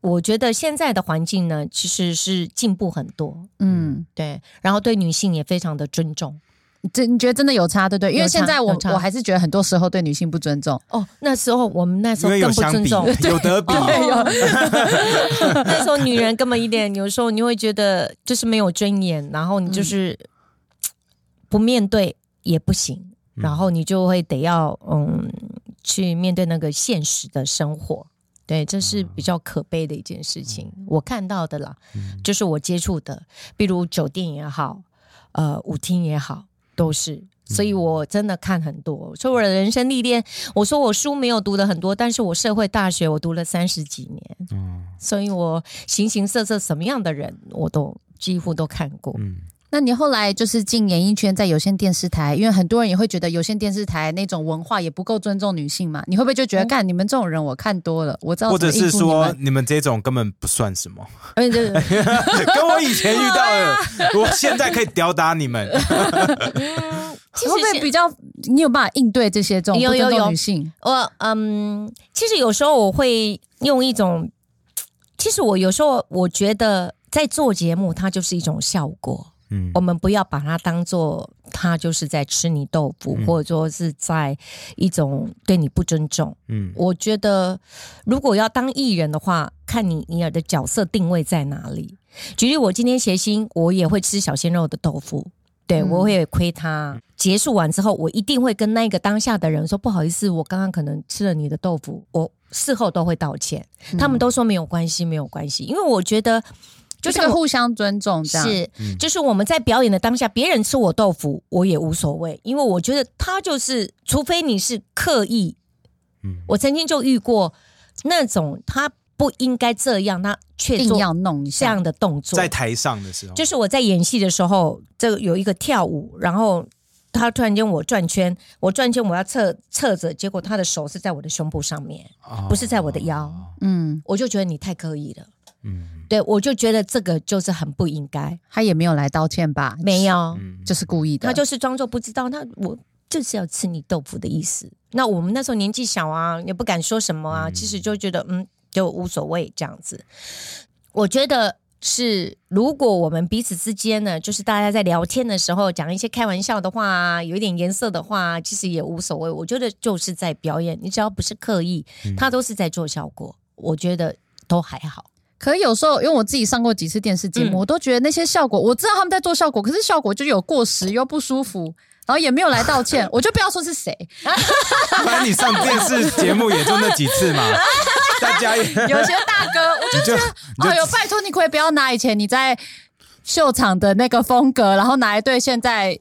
我觉得现在的环境呢，其实是进步很多，嗯，对，然后对女性也非常的尊重。这你觉得真的有差对不对？因为现在我我还是觉得很多时候对女性不尊重。哦，那时候我们那时候更不尊重，有得 比，哦 那时候女人根本一点，有时候你会觉得就是没有尊严，然后你就是不面对也不行，然后你就会得要嗯去面对那个现实的生活。对，这是比较可悲的一件事情。我看到的啦，就是我接触的，比如酒店也好，呃，舞厅也好，都是。所以我真的看很多，所以我的人生历练，我说我书没有读的很多，但是我社会大学我读了三十几年，嗯所以我形形色色什么样的人我都几乎都看过。嗯，那你后来就是进演艺圈，在有线电视台，因为很多人也会觉得有线电视台那种文化也不够尊重女性嘛，你会不会就觉得，干你们这种人我看多了，我知道或者是说你们这种根本不算什么 跟我以前遇到的，我现在可以吊打你们。其会不会比较你有办法应对这些这种不尊重有有有女性？我嗯，其实有时候我会用一种，其实我有时候我觉得在做节目，它就是一种效果。嗯我们不要把它当做他就是在吃你豆腐，嗯或者说是在一种对你不尊重。嗯我觉得，如果要当艺人的话，看你你的角色定位在哪里。举例，我今天谐星，我也会吃小鲜肉的豆腐，对、嗯我会亏他。结束完之后，我一定会跟那个当下的人说不好意思，我刚刚可能吃了你的豆腐，我事后都会道歉。嗯他们都说没有关系，没有关系，因为我觉得就就是像互相尊重这样。是，就是我们在表演的当下，别人吃我豆腐，我也无所谓，因为我觉得他就是，除非你是刻意。嗯我曾经就遇过那种他不应该这样，他却做硬要弄一下这样的动作在。台上的时候，就是我在演戏的时候，这个有一个跳舞，然后他突然间我转圈，我转圈我要侧侧着，结果他的手是在我的胸部上面，哦不是在我的腰，嗯，我就觉得你太刻意了。嗯对，我就觉得这个就是很不应该，他也没有来道歉吧？没有，嗯，就是故意的。他就是装作不知道，那我就是要吃你豆腐的意思。那我们那时候年纪小啊，也不敢说什么啊，其实就觉得嗯，就无所谓这样子。我觉得是，如果我们彼此之间呢，就是大家在聊天的时候讲一些开玩笑的话啊，有一点颜色的话啊，其实也无所谓。我觉得就是在表演，你只要不是刻意，他都是在做效果，我觉得都还好。可有时候，因为我自己上过几次电视节目，嗯。我都觉得那些效果，我知道他们在做效果，可是效果就有过时又不舒服，然后也没有来道歉，我就不要说是谁，反正你上电视节目也就那几次嘛，大家也有些大哥，我就觉得哎呦，拜托你可以不要拿以前你在秀场的那个风格，然后拿来对现在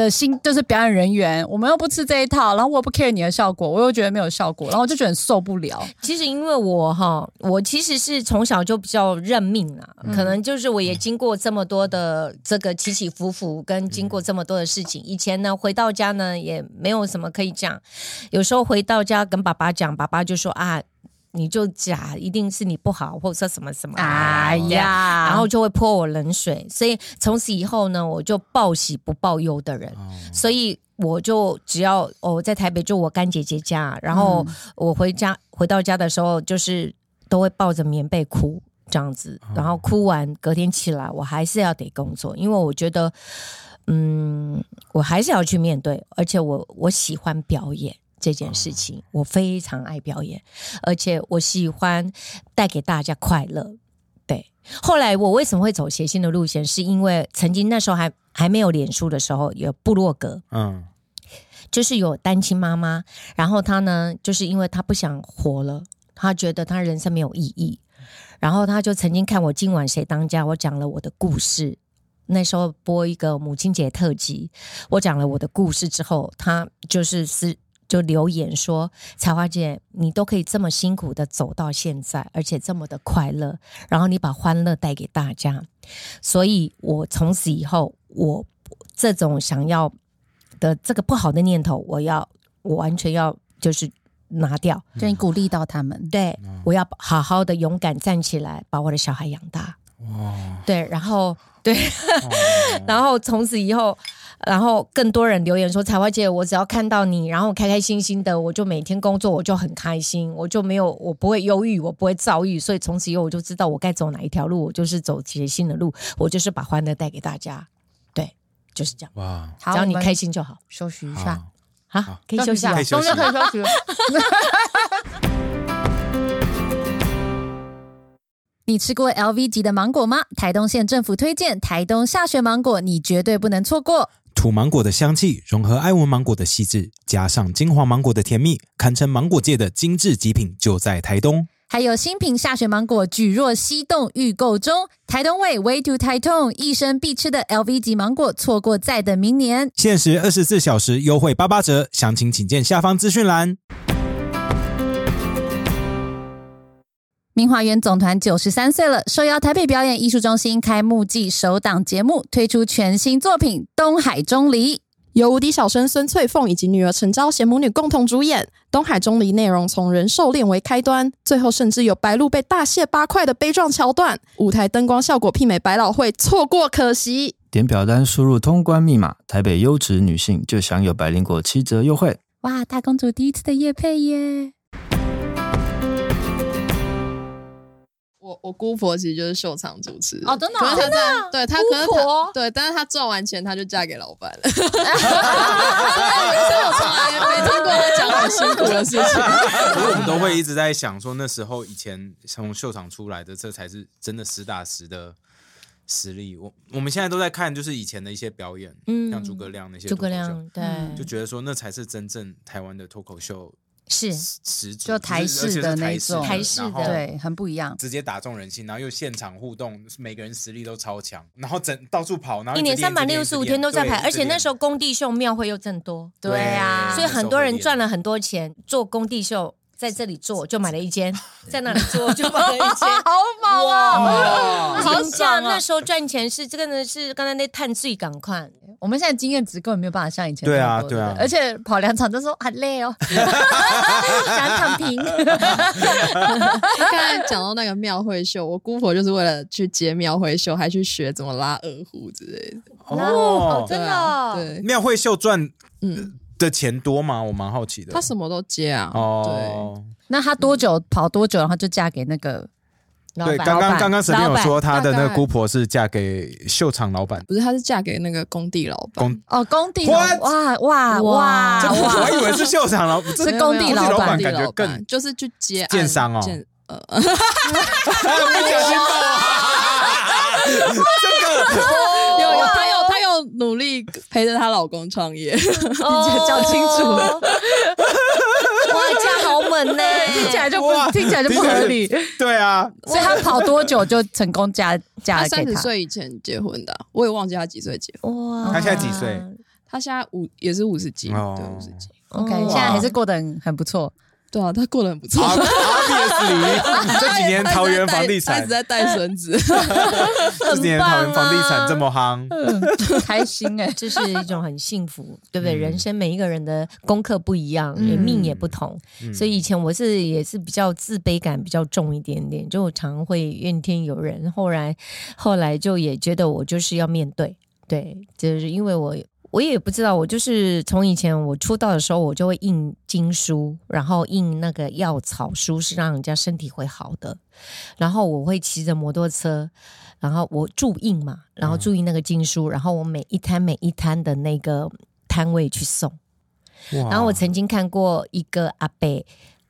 的新就是表演人员，我们又不吃这一套，然后我不 care 你的效果，我又觉得没有效果，然后我就觉得很受不了。其实因为我哈，我其实是从小就比较认命啦，可能就是我也经过这么多的这个起起伏伏，跟经过这么多的事情。以前呢，回到家呢也没有什么可以讲，有时候回到家跟爸爸讲，爸爸就说啊。你就假一定是你不好，或者说什么什么，哎呀，然后就会泼我冷水，所以从此以后呢，我就报喜不报忧的人，所以我就只要哦我在台北就我干姐姐家，然后我回家回到家的时候，就是都会抱着棉被哭这样子，然后哭完隔天起来，我还是要得工作，因为我觉得。嗯，我还是要去面对，而且我我喜欢表演这件事情，我非常爱表演，而且我喜欢带给大家快乐。对，后来我为什么会走谐星的路线，是因为曾经那时候还还没有脸书的时候，有部落格，嗯就是有单亲妈妈，然后她呢，就是因为她不想活了，她觉得她人生没有意义，然后她就曾经看我今晚谁当家，我讲了我的故事。那时候播一个母亲节特辑，我讲了我的故事之后，她就是私就留言说：“彩花姐，你都可以这么辛苦的走到现在，而且这么的快乐，然后你把欢乐带给大家，所以我从此以后，我这种想要的这个不好的念头，我要我完全要就是拿掉。就你鼓励到他们，对，我要好好的勇敢站起来，把我的小孩养大。对，然后对，然后从此以后，然后更多人留言说：“彩花姐，我只要看到你，然后开开心心的，我就每天工作，我就很开心，我就没有，我不会忧郁，我不会躁郁，所以从此以后我就知道我该走哪一条路，我就是走谐星的路，我就是把欢乐带给大家。对，就是这样，哇，只要你开心就好。休息一下，好，可以休息啊可以。休息中间可以休息了。你吃过 LV 级的芒果吗？台东县政府推荐台东下雪芒果，你绝对不能错过。土芒果的香气融合埃文芒果的细致，加上金黄芒果的甜蜜，堪称芒果界的精致极品，就在台东。还有新品下雪芒果举若西冻预购中，台东味 Way to 台东，一生必吃的 LV 级芒果，错过再等明年。限时二十四小时优惠八八折，详情请见下方资讯栏。明华园总团九十三岁了，受邀台北表演艺术中心开幕季首档节目，推出全新作品《东海钟离》。由无敌小生孙翠凤以及女儿陈昭贤母女共同主演，《东海钟离》内容从人兽恋为开端，最后甚至有白鹿被大卸八块的悲壮桥段。舞台灯光效果媲美百老汇，错过可惜。点表单输入通关密码，台北优质女性就享有百灵果七折优惠。哇，大公主第一次的夜配耶！我我姑婆其实就是秀场主持哦真的哦可是她真的在对她可是姑婆她对，但是她赚完钱她就嫁给老板了，所以我从来没听过她讲很辛苦的事情。可是我们都会一直在想说，那时候以前从秀场出来的，这才是真的实打实的实力。我我们现在都在看，就是以前的一些表演，嗯像诸葛亮那些诸葛亮，对，就觉得说那才是真正台湾的脱口秀是。就台式的那种。台式的对，很不一样。直接打中人心，然后又现场互动，每个人实力都超强，然后整到处跑，然后一年三百六十五天都在排，而且那时候候工地秀庙会又正多，对啊。所以很多人赚了很多钱做工地秀，在这里做就买了一间，在那里做就买了一间。好猛啊！哇，好讲那时候赚钱是这个呢，是刚才那碳税赶快，我们现在经验值根本没有办法像以前对啊对啊而且跑两场就说很累哦，想躺平。刚才讲到那个庙会秀，我姑婆就是为了去接庙会秀，还去学怎么拉二胡之类的。哦，真的对，庙会秀赚嗯，的钱多吗？我蛮好奇的。他什么都接啊。哦，对那他多久跑多久，然后就嫁给那个对，老板刚刚刚刚沈斌有说老他的那个姑婆是嫁给秀场老板，不是，她是嫁给那个工地老板。工，哦工地 What？哇哇哇哇这我哇！还以为是秀场老，这是工地老板工地感觉更就是去接案建商哦建呃，不小心爆啊！这 个有有努力陪着她老公创业。哦讲清楚 哇，这样好猛呢，听起来就哇不听起来就不合理，对啊，所以她跑多久就成功嫁嫁她三十了给他？岁以前结婚的啊，我也忘记她几岁结婚。哇他现在几岁？她现在五也是五十几，哦对五十几。OK，哇现在还是过得很很不错。对啊，他过得很不错。Obviously，这几年桃园房地产一直，在带孙子。这几年桃园房地产这么夯，开心哎、这是一种很幸福，对不对？人生每一个人的功课不一样，命也不同，所以以前我是也是比较自卑感比较重一点点，就我常会怨天尤人。后来后来就也觉得我就是要面对，对，就是因为我我也不知道，我就是从以前我出道的时候，我就会印经书，然后印那个药草书，是让人家身体会好的。然后我会骑着摩托车，然后我注印嘛，然后注印那个经书，然后我每一摊每一摊的那个摊位去送。然后我曾经看过一个阿伯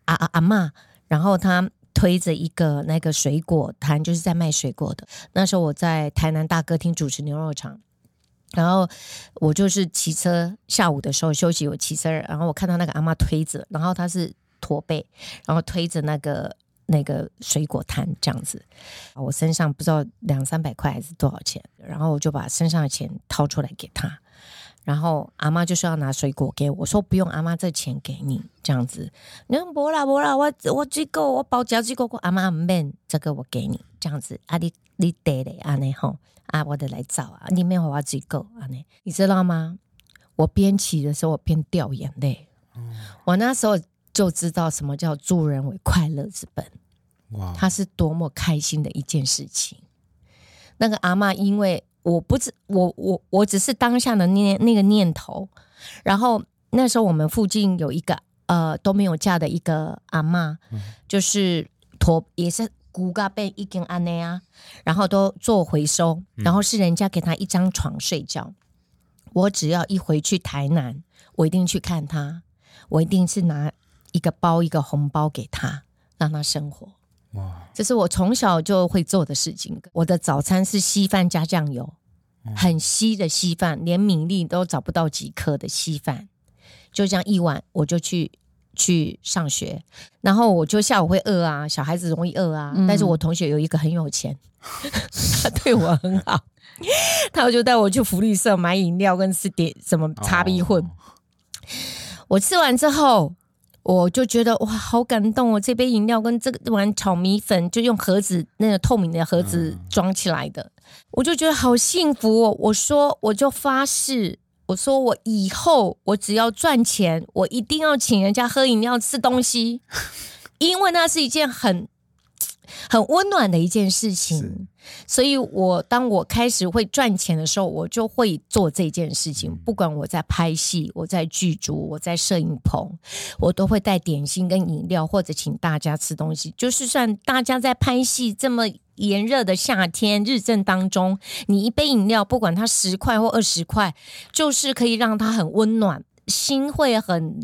阿阿阿妈，然后他推着一个那个水果摊，就是在卖水果的。那时候我在台南大歌厅主持牛肉场。然后我就是骑车，下午的时候休息，我骑车，然后我看到那个阿妈推着，然后她是驼背，然后推着那个那个水果摊这样子。我身上不知道两三百块还是多少钱，然后我就把身上的钱掏出来给她，然后阿妈就说要拿水果给我，我说不用，阿妈这钱给你这样子。你说不啦不啦，我我这个我包饺子，哥哥阿妈唔免，这个我给你这样子。啊你你得嘞，安尼吼。啊，我得来找啊！里面我要自己够啊！你你知道吗？我边骑的时候，我边掉眼泪。嗯我那时候就知道什么叫助人为快乐之本。哇！他是多么开心的一件事情。那个阿妈，因为我不知我我我只是当下的念那个念头。然后那时候我们附近有一个呃都没有嫁的一个阿妈，就是驼也是。骨嘎被一根安内啊，然后都做回收，然后是人家给他一张床睡觉。我只要一回去台南，我一定去看他，我一定是拿一个包一个红包给他，让他生活。哇，这是我从小就会做的事情。我的早餐是稀饭加酱油，很稀的稀饭，连米粒都找不到几颗的稀饭，就这样一碗我就去。去上学，然后我就下午会饿啊，小孩子容易饿啊。但是我同学有一个很有钱，他对我很好，他就带我去福利社买饮料跟吃点什么茶米混。我吃完之后，我就觉得哇，好感动哦！这杯饮料跟这个碗炒米粉，就用盒子那个透明的盒子装起来的，我就觉得好幸福哦。我说，我就发誓。我说我以后我只要赚钱，我一定要请人家喝饮料、吃东西，因为那是一件很很温暖的一件事情。所以，我当我开始会赚钱的时候，我就会做这件事情。不管我在拍戏，我在剧组，我在摄影棚，我都会带点心跟饮料，或者请大家吃东西。就是算大家在拍戏这么。炎热的夏天，日正当中，你一杯饮料，不管它十块或二十块，就是可以让它很温暖，心会很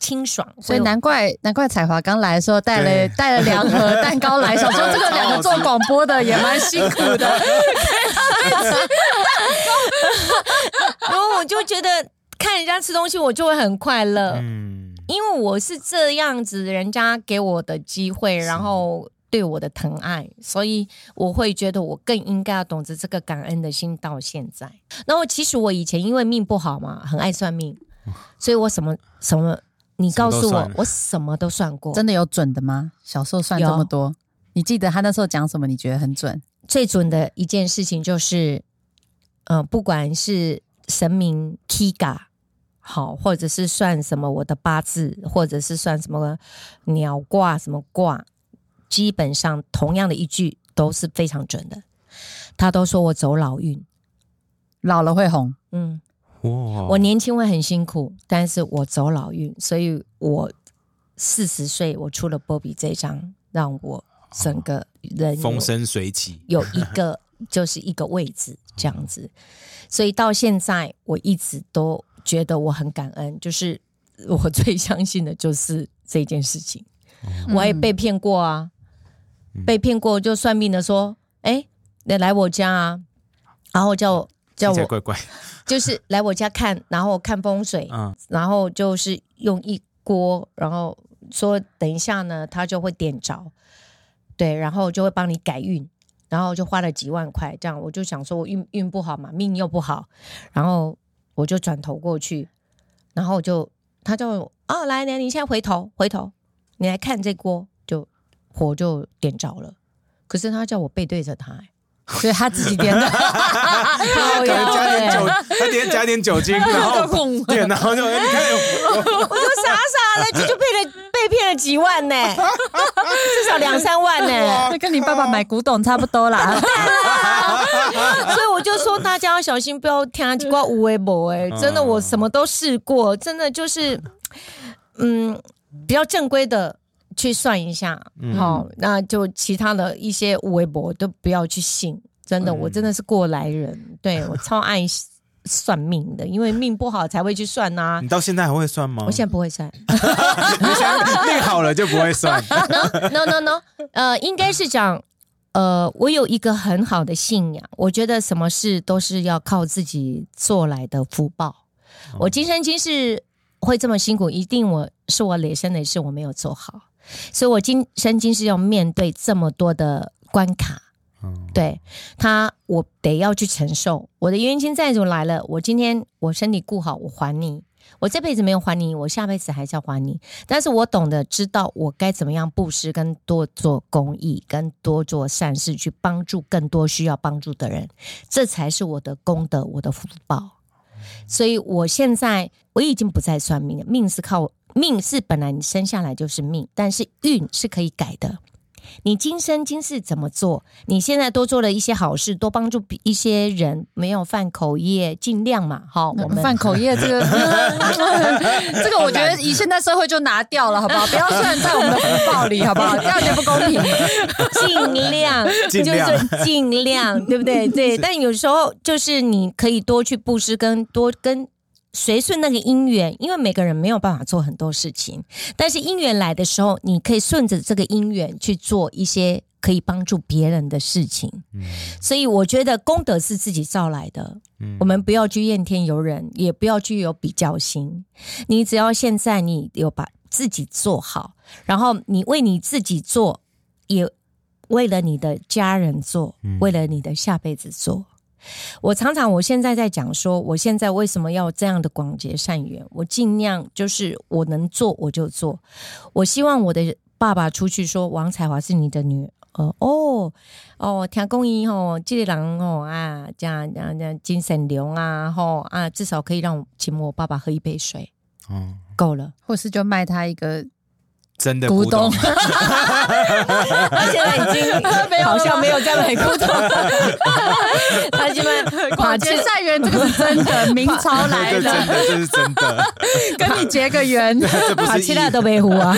清爽。所以难怪难怪彩华刚来的时候带了带了两盒蛋糕来，想说这个两个做广播的也蛮辛苦的。然后我就觉得看人家吃东西，我就会很快乐。嗯，因为我是这样子，人家给我的机会，然后。对我的疼爱，所以我会觉得我更应该要懂得这个感恩的心。到现在，那我其实我以前因为命不好嘛，很爱算命，所以我什么什么，你告诉我，我什么都算过。真的有准的吗？小时候算这么多，你记得他那时候讲什么？你觉得很准？最准的一件事情就是，嗯，不管是神明 Kiga 好，或者是算什么我的八字，或者是算什么鸟卦什么卦。基本上同样的一句都是非常准的，他都说我走老运，老了会红。嗯，哇！我年轻会很辛苦，但是我走老运，所以我四十岁我出了波比这张，让我整个人风生水起，有一个 就是一个位置这样子，所以到现在我一直都觉得我很感恩，就是我最相信的就是这件事情，我也被骗过啊。被骗过就算命的说：“哎，你来我家啊，然后叫我叫我乖乖，就是来我家看，然后看风水，嗯，然后就是用一锅，然后说等一下呢，他就会点着，对，然后就会帮你改运，然后就花了几万块，这样我就想说我运运不好嘛，命又不好，然后我就转头过去，然后就他就哦来来，你现在回头回头，你来看这锅。”火就点着了，可是他叫我背对着他，所以他自己点的。可能加点酒，他点加点酒精，然后点，然后就你看，我就傻傻的，就就被了被骗了几万呢，至少两三万呢，那跟你爸爸买古董差不多啦。所以我就就说大家要小心，不要听几挂无微博哎，真的我什么都试过，真的就是嗯比较正规的去算一下，好，那就其他的一些微博都不要去信，真的，我真的是过来人，对 我超爱算命的，因为命不好才会去算呐、你到现在还会算吗？我现在不会算。你想命好了就不会算。no no no，呃，应该是讲，呃，我有一个很好的信仰，我觉得什么事都是要靠自己做来的福报。我今生今世会这么辛苦，一定我是我累生累世我没有做好，所以我今生今世要面对这么多的关卡。对他，我得要去承受我的冤亲债主来了。我今天我身体顾好，我还你。我这辈子没有还你，我下辈子还是要还你。但是我懂得知道我该怎么样布施，跟多做公益，跟多做善事，去帮助更多需要帮助的人，这才是我的功德，我的福报。所以我现在我已经不再算命了，命是靠命是本来你生下来就是命，但是运是可以改的。你今生今世怎么做？你现在多做了一些好事，多帮助一些人，没有犯口业，尽量嘛，好，我们犯口业这个，这个我觉得以现在社会就拿掉了，好不好？不要算在我们的福报里，好不好？这样就不公平。尽量，尽量就是尽量，对不对？对，但有时候就是你可以多去布施，跟多跟随顺那个因缘，因为每个人没有办法做很多事情，但是因缘来的时候，你可以顺着这个因缘去做一些可以帮助别人的事情。所以我觉得功德是自己造来的，我们不要去怨天尤人，也不要去有比较心。你只要现在你有把自己做好，然后你为你自己做，也为了你的家人做，为了你的下辈子做。我常常，我现在在讲说，我现在为什么要这样的广结善缘？我尽量就是我能做我就做。我希望我的爸爸出去说王彩华是你的女儿。呃哦哦，听公益吼，这个人吼啊，这样这样这样精神流啊吼啊，至少可以让我请我爸爸喝一杯水，哦，够了。或是就卖他一个真的古董，他现在已经好像没有在买古董，他现在广结善缘，这个是真的，明朝来的真的，这是真的，跟你结个缘。把其他都没胡啊！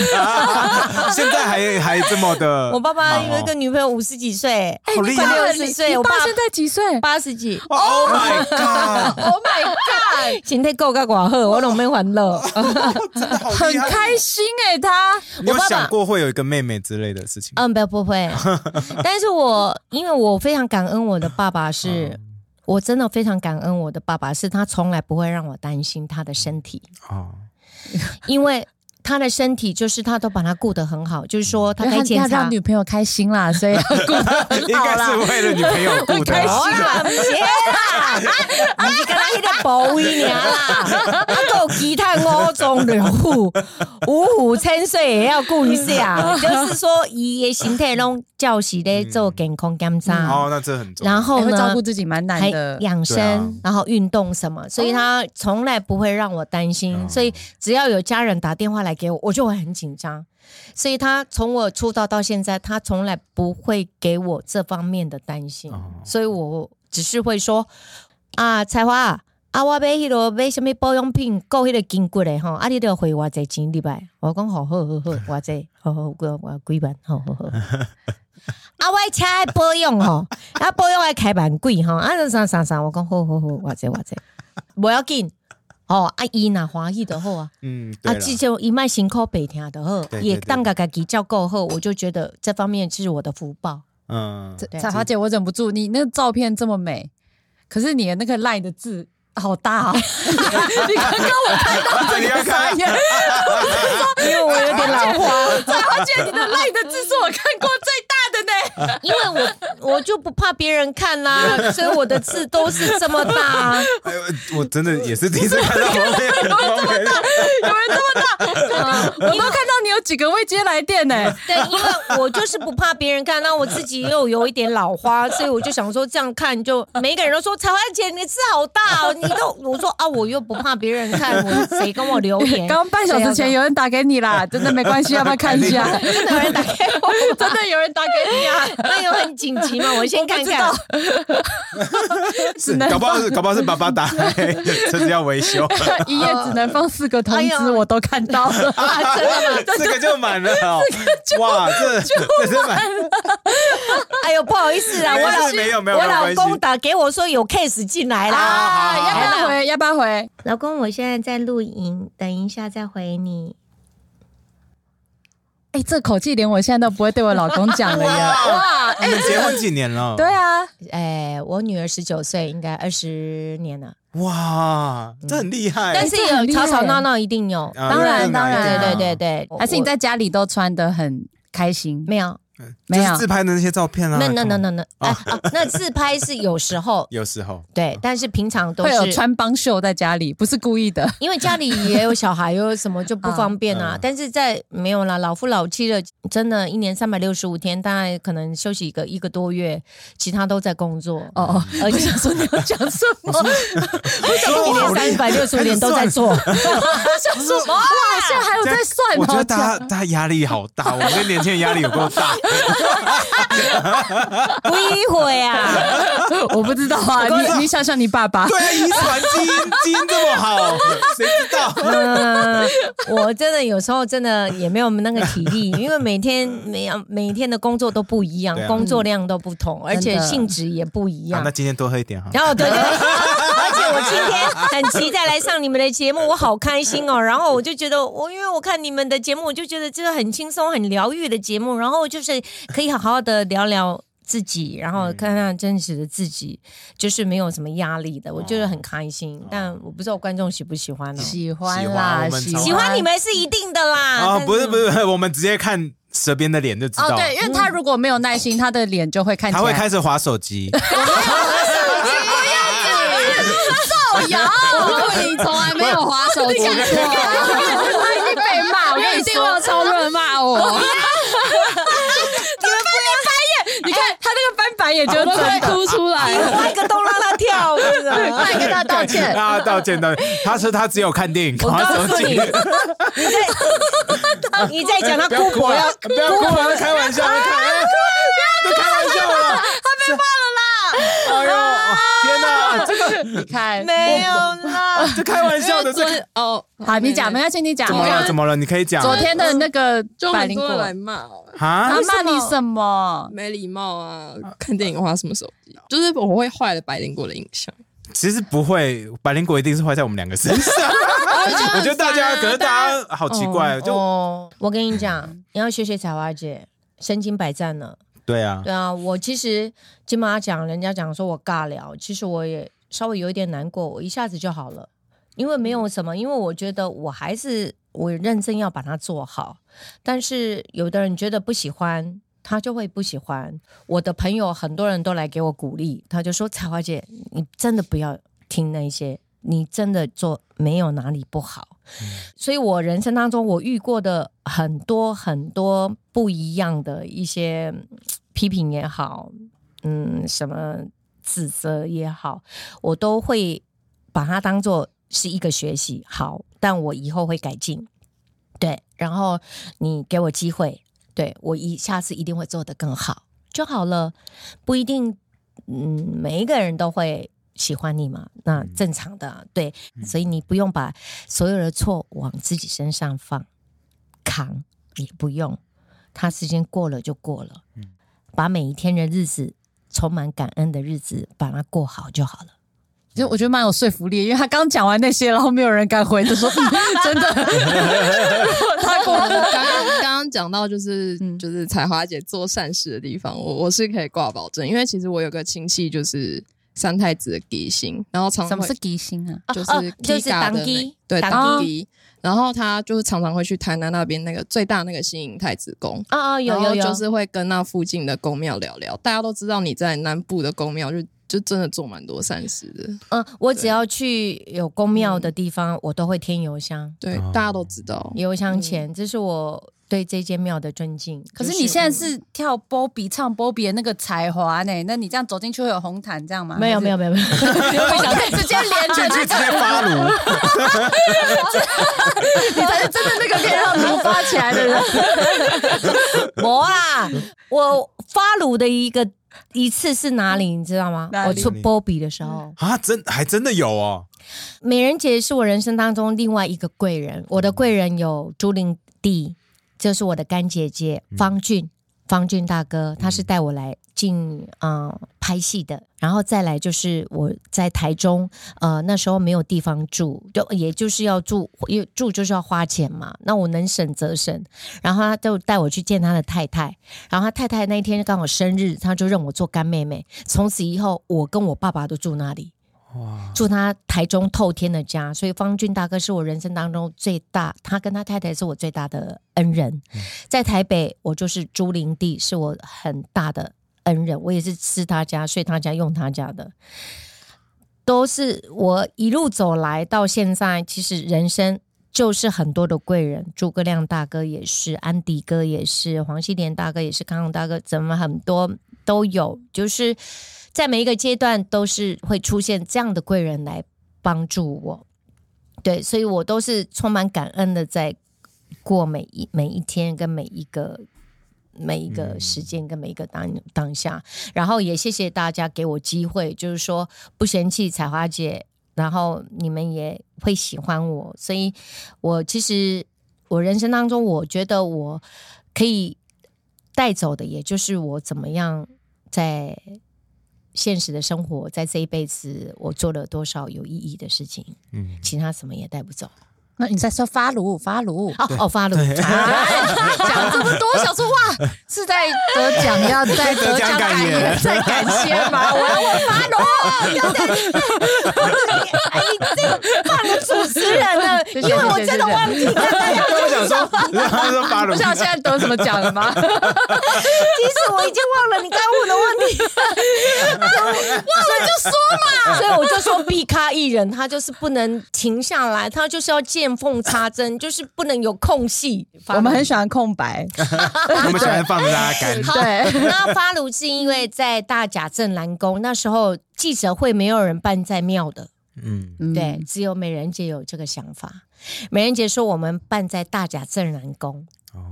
现在还还这么的，我爸爸有一个女朋友五十几岁，好厉害快六十岁，我爸爸现在几岁八十几，！Oh my god！？Oh my god！身体够个寡好，我拢没欢乐。很。开心哎、他你有我想过会有一个妹妹之类的事情？嗯，不不会，但是我因为我非常感恩我的爸爸是，我真的非常感恩我的爸爸，是他从来不会让我担心他的身体，哦，因为他的身体就是他都把他顾得很好，就是说他该检查让。女朋友开心啦，所以要顾得很应该好啦。是为了女朋友顾的开。心好啦，不是啦，你是跟他迄个保卫尔啦，啊，还有其他五种六虎，五虎千岁也要顾一下，就是说伊的身体拢叫习咧做健康检查，哦，那这很重要。然后呢还会照顾自己蛮难的。养生，啊然后运动什么，所以他从来不会让我担心，所以只要有家人打电话来给我，我就会很紧张。所以他从我出道到现在，他从来不会给我这方面的担心，哦所以我只是会说啊，彩华。啊，我买迄个买什么保养品，够迄个筋骨的吼，啊，你都花偌济钱入来？我讲好好好好，偌济，好好我我几万，好好好。啊，我的车要保养吼，啊，保养要开万贵吼，啊，啥啥啥，我讲好好好，偌济偌济，不要紧。哦，啊，伊若欢喜的好啊，嗯，对啊，了至少伊卖辛苦白听就好，对对对。也当个家己照顾好，我就觉得这方面是我的福报。嗯，对。彩华姐，我忍不住，你那个照片这么美，可是你的那个赖的字好大啊！你刚刚我看到这你要个傻看眼，因为我有点老花，彩华姐，你的赖的字是我看过最大的呢。因为我我就不怕别人看啦、所以我的字都是这么大。哎呦，我真的也是第一次看到有人这么大有人这么大，我都看到你有几个未接来电呢。对，因为我就是不怕别人看，那我自己又有一点老花，所以我就想说这样看就每一个人都说彩花姐你的字好大哦，你都我说啊我又不怕别人看，我谁跟我留言？刚刚半小时前有人打给你啦，真的没关系，要不要看一下？真的有人打给我，真的有人打给那有很紧急吗？我先看看。是 搞不好是搞不好是爸爸打来，车子要维修，一页只能放四个通知，哎呦我都看到了。啊，真的吗？这个就满了哦，哇，这这是满，哎呦，不好意思啊，我老事没有没有我老没有关系公打给我说有 case 进来啦。啊，要不要回？要不要回？老公，我现在在录影，等一下再回你。哎，这口气连我现在都不会对我老公讲了呀！哇，你们结婚几年了？对啊，哎，我女儿十九岁，应该二十年了，哇，这很厉害。但是有吵吵闹闹一定有。啊当然当然对对对，还是你在家里都穿的很开心？没有？没有自拍的那些照片啊。那那那那那，哎啊，那自拍是有时候 有时候对，但是平常都会有是穿帮秀在家里，不是故意的。因为家里也有小孩，有什么就不方便啊。嗯但是在没有啦，老夫老妻了，真的，一年三百六十五天，大概可能休息一个一个多月，其他都在工作。哦哦，而且想说你要讲什么？一年三百六十五天都在做。想说哇，现在还有在算吗，我觉得大这样家大家压力好大，我们跟年轻人压力有够大。不一会啊，我不知道啊，你你想想你爸爸，对啊，遗传基因基因这么好，谁知道？嗯，我真的有时候真的也没有那个体力，因为每天每每天的工作都不一样，啊工作量都不同，而且性质也不一样好那。今天多喝一点哈。然后对对，对我今天很期待来上你们的节目，我好开心哦。然后我就觉得，我因为我看你们的节目，我就觉得这个很轻松、很疗愈的节目，然后就是可以好好的聊聊。自己，然后看看真实的自己，就是没有什么压力的，我觉得很开心。但我不知道观众喜不喜欢呢？喜欢喜欢啦，喜欢你们是一定的啦。啊，但不是不是，我们直接看蛇边的脸就知道，哦，对，因为他如果没有耐心，他的脸就会看起来他会开始划手机。造谣。我录影从来没有滑手机过，他已经被骂，我跟你一定会有说，超多人骂我，你看他那个翻白眼就我都快。哭出来了。挖一个洞让他跳，快跟他道歉。让他道歉的，他说他只有看电影，我划手机告诉你，。你在你在讲他哭啊姑婆要！不要哭啊！开玩笑，在开，哎在开玩笑了，他被骂了啦！哎呦，天哪，这个你看，没有啦。这开玩笑的，这个哦，好，你讲，没关系，你讲。怎么了？怎么了？你可以讲昨天的那个就百灵果来骂他？骂你什么？没礼貌啊，看电影花什么手机，就是我会坏了百灵果的印象。其实不会，百灵果一定是坏在我们两个身上。我觉得大家，可是大家好奇怪，就哦，我跟你讲，你要学学彩花姐，身经百战了。对啊，对啊，我其实金马奖人家讲说我尬聊，其实我也稍微有一点难过，我一下子就好了，因为没有什么，因为我觉得我还是我认真要把它做好，但是有的人觉得不喜欢。他就会不喜欢我的朋友，很多人都来给我鼓励，他就说：“彩花姐，你真的不要听那些，你真的做没有哪里不好。所以我人生当中我遇过的很多很多不一样的一些嗯批评也好，嗯，什么指责也好，我都会把它当做是一个学习，好，但我以后会改进。对，然后你给我机会，对我一下次一定会做得更好就好了，不一定，嗯，每一个人都会喜欢你嘛，那正常的，对，所以你不用把所有的错往自己身上放，扛也不用，他时间过了就过了，把每一天的日子充满感恩的日子，把它过好就好了。就我觉得蛮有说服力，因为他刚讲完那些，然后没有人敢回，就说、嗯、真的，他过 刚刚刚刚讲到就是嗯就是彩花姐做善事的地方，我我是可以挂保证，因为其实我有个亲戚就是三太子的吉星，然后常常会什么是吉星啊？就是哦就是当机对当当机，然后他就是常常会去台南那边那个最大那个新营太子宫。啊啊，有有有，就是会跟那附近的宫庙聊聊，大家都知道你在南部的宫庙就就真的做蛮多善事的，嗯，我只要去有宫庙的地方，我都会添油香，对，哦。大家都知道。油香钱，这是我对这间庙的尊敬。可是你现在是跳波比唱波比的那个才华呢？那你这样走进去会有红毯这样吗？没有没有没有没有，有，想直接连着进去 直接发炉，你才是真的那个可以让炉发起来的人。我啊，我发炉的一个一次是哪里？你知道吗我出波比的时候，啊，真还真的有哦，美人姐是我人生当中另外一个贵人。我的贵人有朱玲弟，就是我的干姐姐方俊，方俊大哥，他是带我来进呃拍戏的。然后再来就是我在台中，呃那时候没有地方住，就也就是要住，因为住就是要花钱嘛。那我能省则省，然后他就带我去见他的太太，然后他太太那一天刚好生日，他就认我做干妹妹。从此以后，我跟我爸爸都住那里。住他台中透天的家，所以方俊大哥是我人生当中最大，他跟他太太是我最大的恩人。在台北，我就是朱林地，是我很大的恩人，我也是吃他家、睡他家、用他家的，都是我一路走来到现在，其实人生。就是很多的贵人，诸葛亮大哥也是，安迪哥也是，黄西莲大哥也是，康永大哥，怎么很多都有，就是在每一个阶段都是会出现这样的贵人来帮助我。对，所以我都是充满感恩的，在过每一每一天跟每一个每一个时间跟每一个当当下，然后也谢谢大家给我机会，就是说不嫌弃彩花姐。然后你们也会喜欢我，所以我其实我人生当中，我觉得我可以带走的，也就是我怎么样在现实的生活，在这一辈子，我做了多少有意义的事情，嗯，其他什么也带不走。那你在说发炉发炉哦哦发炉，讲这么多，想说哇是在得奖要在 得奖感言在感谢吗？我要问发炉，要在哎你这个放了主持人了，因为我真的忘记了。我想说，他说发炉，不知道现在得什么奖了吗？其实我已经忘了你刚问的问题，忘了就说嘛。所以我就说，B 咖艺人他就是不能停下来，他就是要见缝插针，就是不能有空隙。我们很喜欢空白，我们喜欢放着大家干。对，那发炉是因为在大甲镇澜宫那时候记者会没有人办在庙的，嗯，对，只有美人姐有这个想法。美人姐说我们办在大甲镇澜宫，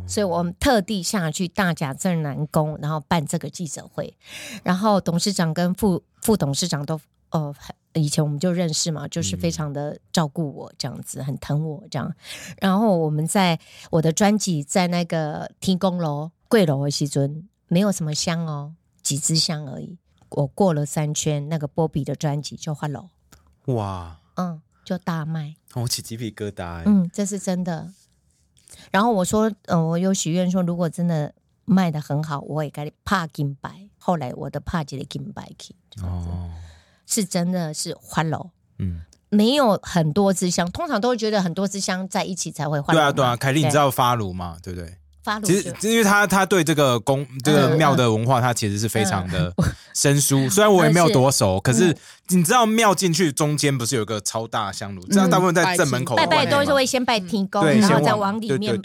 所以我们特地下去大甲镇南宫，然后办这个记者会。然后董事长跟副副董事长都哦。以前我们就认识嘛，就是非常的照顾我这样子，很疼我这样。然后我们在我的专辑在那个天宫楼贵楼的西尊，没有什么香哦，几支香而已。我过了三圈，那个波比的专辑就换楼，哇，嗯，就大卖，我起鸡皮疙瘩，嗯，这是真的。然后我说，嗯，我有许愿说，如果真的卖的很好，我也该怕金白。后来我的怕几的金白去，哦。是真的是欢楼，嗯，没有很多支香，通常都会觉得很多支香在一起才会欢。对啊，对啊，凯莉，你知道发炉吗？对不对？发炉其实，因为他他对这个宫这个庙的文化，他其实是非常的生疏。虽然我也没有多熟，可是你知道庙进去中间不是有个超大香炉？这样大部分在正门口拜拜都是会先拜天公，然后再往里面，